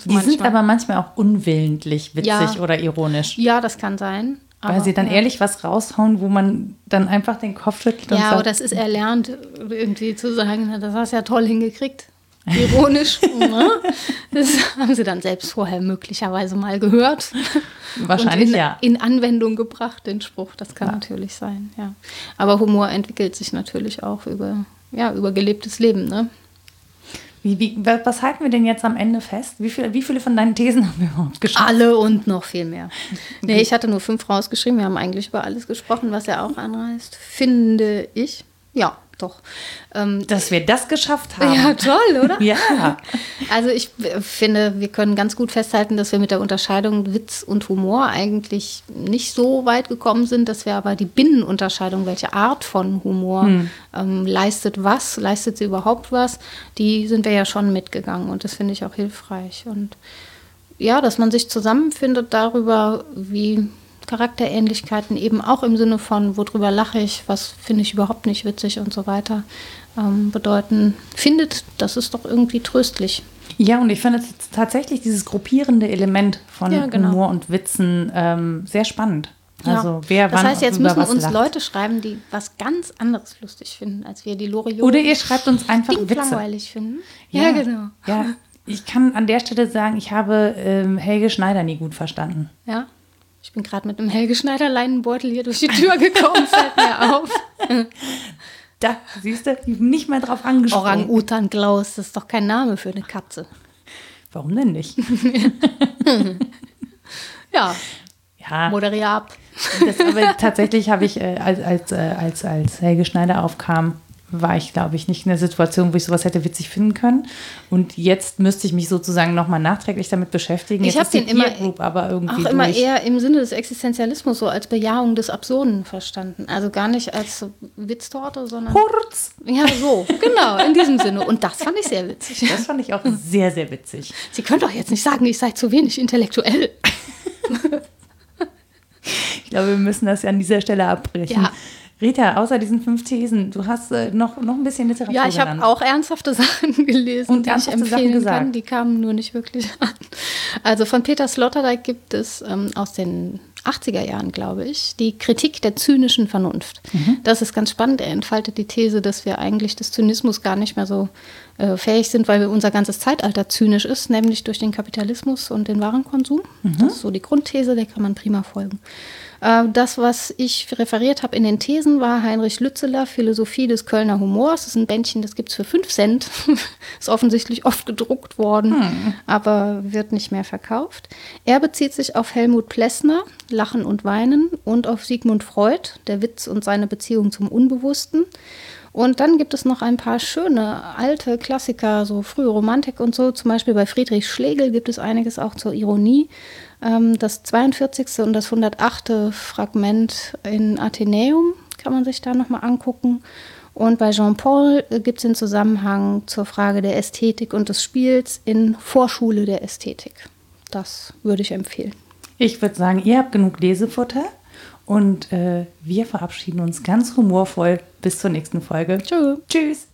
Die sind aber manchmal auch unwillentlich witzig Ja. oder ironisch. Ja, das kann sein. Weil sie dann ja. ehrlich was raushauen, wo man dann einfach den Kopf schüttelt und Ja, aber sagt, das ist erlernt, irgendwie zu sagen, das hast du ja toll hingekriegt. Ironisch. ne? Das haben sie dann selbst vorher möglicherweise mal gehört. Wahrscheinlich und in, ja. in Anwendung gebracht, den Spruch. Das kann natürlich sein, ja. Aber Humor entwickelt sich natürlich auch über, ja, über gelebtes Leben, ne? Wie, wie, wa- was halten wir denn jetzt am Ende fest? Wie, viel, wie viele von deinen Thesen haben wir überhaupt geschafft? Alle und noch viel mehr. Nee, ich hatte nur fünf rausgeschrieben. Wir haben eigentlich über alles gesprochen, was er auch anreißt. Finde ich. Ja, doch. Ähm, Dass wir das geschafft haben. ja, toll, oder? Ja. Also ich äh, finde, wir können ganz gut festhalten, dass wir mit der Unterscheidung Witz und Humor eigentlich nicht so weit gekommen sind, dass wir aber die Binnenunterscheidung, welche Art von Humor ähm, leistet was, leistet sie überhaupt was, die sind wir ja schon mitgegangen und das finde ich auch hilfreich. Und ja, dass man sich zusammenfindet darüber, wie Charakterähnlichkeiten eben auch im Sinne von, worüber lache ich, was finde ich überhaupt nicht witzig und so weiter ähm, bedeuten, findet, das ist doch irgendwie tröstlich. Ja, und ich finde tatsächlich dieses gruppierende Element von Ja, genau. Humor und Witzen ähm, sehr spannend. Also Ja. wer das heißt, jetzt müssen uns lacht. Leute schreiben, die was ganz anderes lustig finden, als wir die Loriot Oder ihr schreibt uns einfach Witze. langweilig finden. Ja, Ja, ich kann an der Stelle sagen, ich habe ähm, Helge Schneider nie gut verstanden. Ja. Ich bin gerade mit einem Helge Schneider Leinenbeutel hier durch die Tür gekommen, fällt mir auf. Da, siehst du, nicht mehr drauf angesprochen. Orang-Utan Klaus, das ist doch kein Name für eine Katze. Warum denn nicht? Ja, Ja, moderier ab. das, aber tatsächlich habe ich, äh, als, als, äh, als, als Helge Schneider aufkam, war ich, glaube ich, nicht in der Situation, wo ich sowas hätte witzig finden können. Und jetzt müsste ich mich sozusagen nochmal nachträglich damit beschäftigen. Ich Jetzt hab ist die den immer- Group aber irgendwie Auch immer durch. eher im Sinne des Existenzialismus, so als Bejahung des Absurden verstanden. Also gar nicht als Witztorte, sondern. Kurz. Ja, so, genau, in diesem Sinne. Und das fand ich sehr witzig. Das fand ich auch sehr, sehr witzig. Sie können doch jetzt nicht sagen, ich sei zu wenig intellektuell. Ich glaube, wir müssen das ja an dieser Stelle abbrechen. Ja. Rita, außer diesen fünf Thesen, du hast äh, noch, noch ein bisschen Literatur Ja, ich habe auch ernsthafte Sachen gelesen, Und die ich ernsthafte Sachen empfehlen gesagt. kann. Die kamen nur nicht wirklich an. Also von Peter Sloterdijk gibt es ähm, aus den 80er Jahren, glaube ich, die Kritik der zynischen Vernunft. Mhm. Das ist ganz spannend. Er entfaltet die These, dass wir eigentlich des Zynismus gar nicht mehr so äh, fähig sind, weil unser ganzes Zeitalter zynisch ist, nämlich durch den Kapitalismus und den Warenkonsum. Mhm. Das ist so die Grundthese, der kann man prima folgen. Äh, das, was ich referiert habe in den Thesen, war Heinrich Lützeler, Philosophie des Kölner Humors. Das ist ein Bändchen, das gibt es für 5 Cent. ist offensichtlich oft gedruckt worden, hm. aber wird nicht mehr verkauft. Er bezieht sich auf Helmut Plessner, Lachen und Weinen, und auf Sigmund Freud, der Witz und seine Beziehung zum Unbewussten. Und dann gibt es noch ein paar schöne alte Klassiker, so frühe Romantik und so. Zum Beispiel bei Friedrich Schlegel gibt es einiges auch zur Ironie. Ähm, das 42. und das 108. Fragment in Athenäum kann man sich da nochmal angucken. Und bei Jean-Paul äh, gibt es den Zusammenhang zur Frage der Ästhetik und des Spiels in Vorschule der Ästhetik. Das würde ich empfehlen. Ich würde sagen, ihr habt genug Lesefutter und äh, wir verabschieden uns ganz humorvoll bis zur nächsten Folge. Tschö. Tschüss.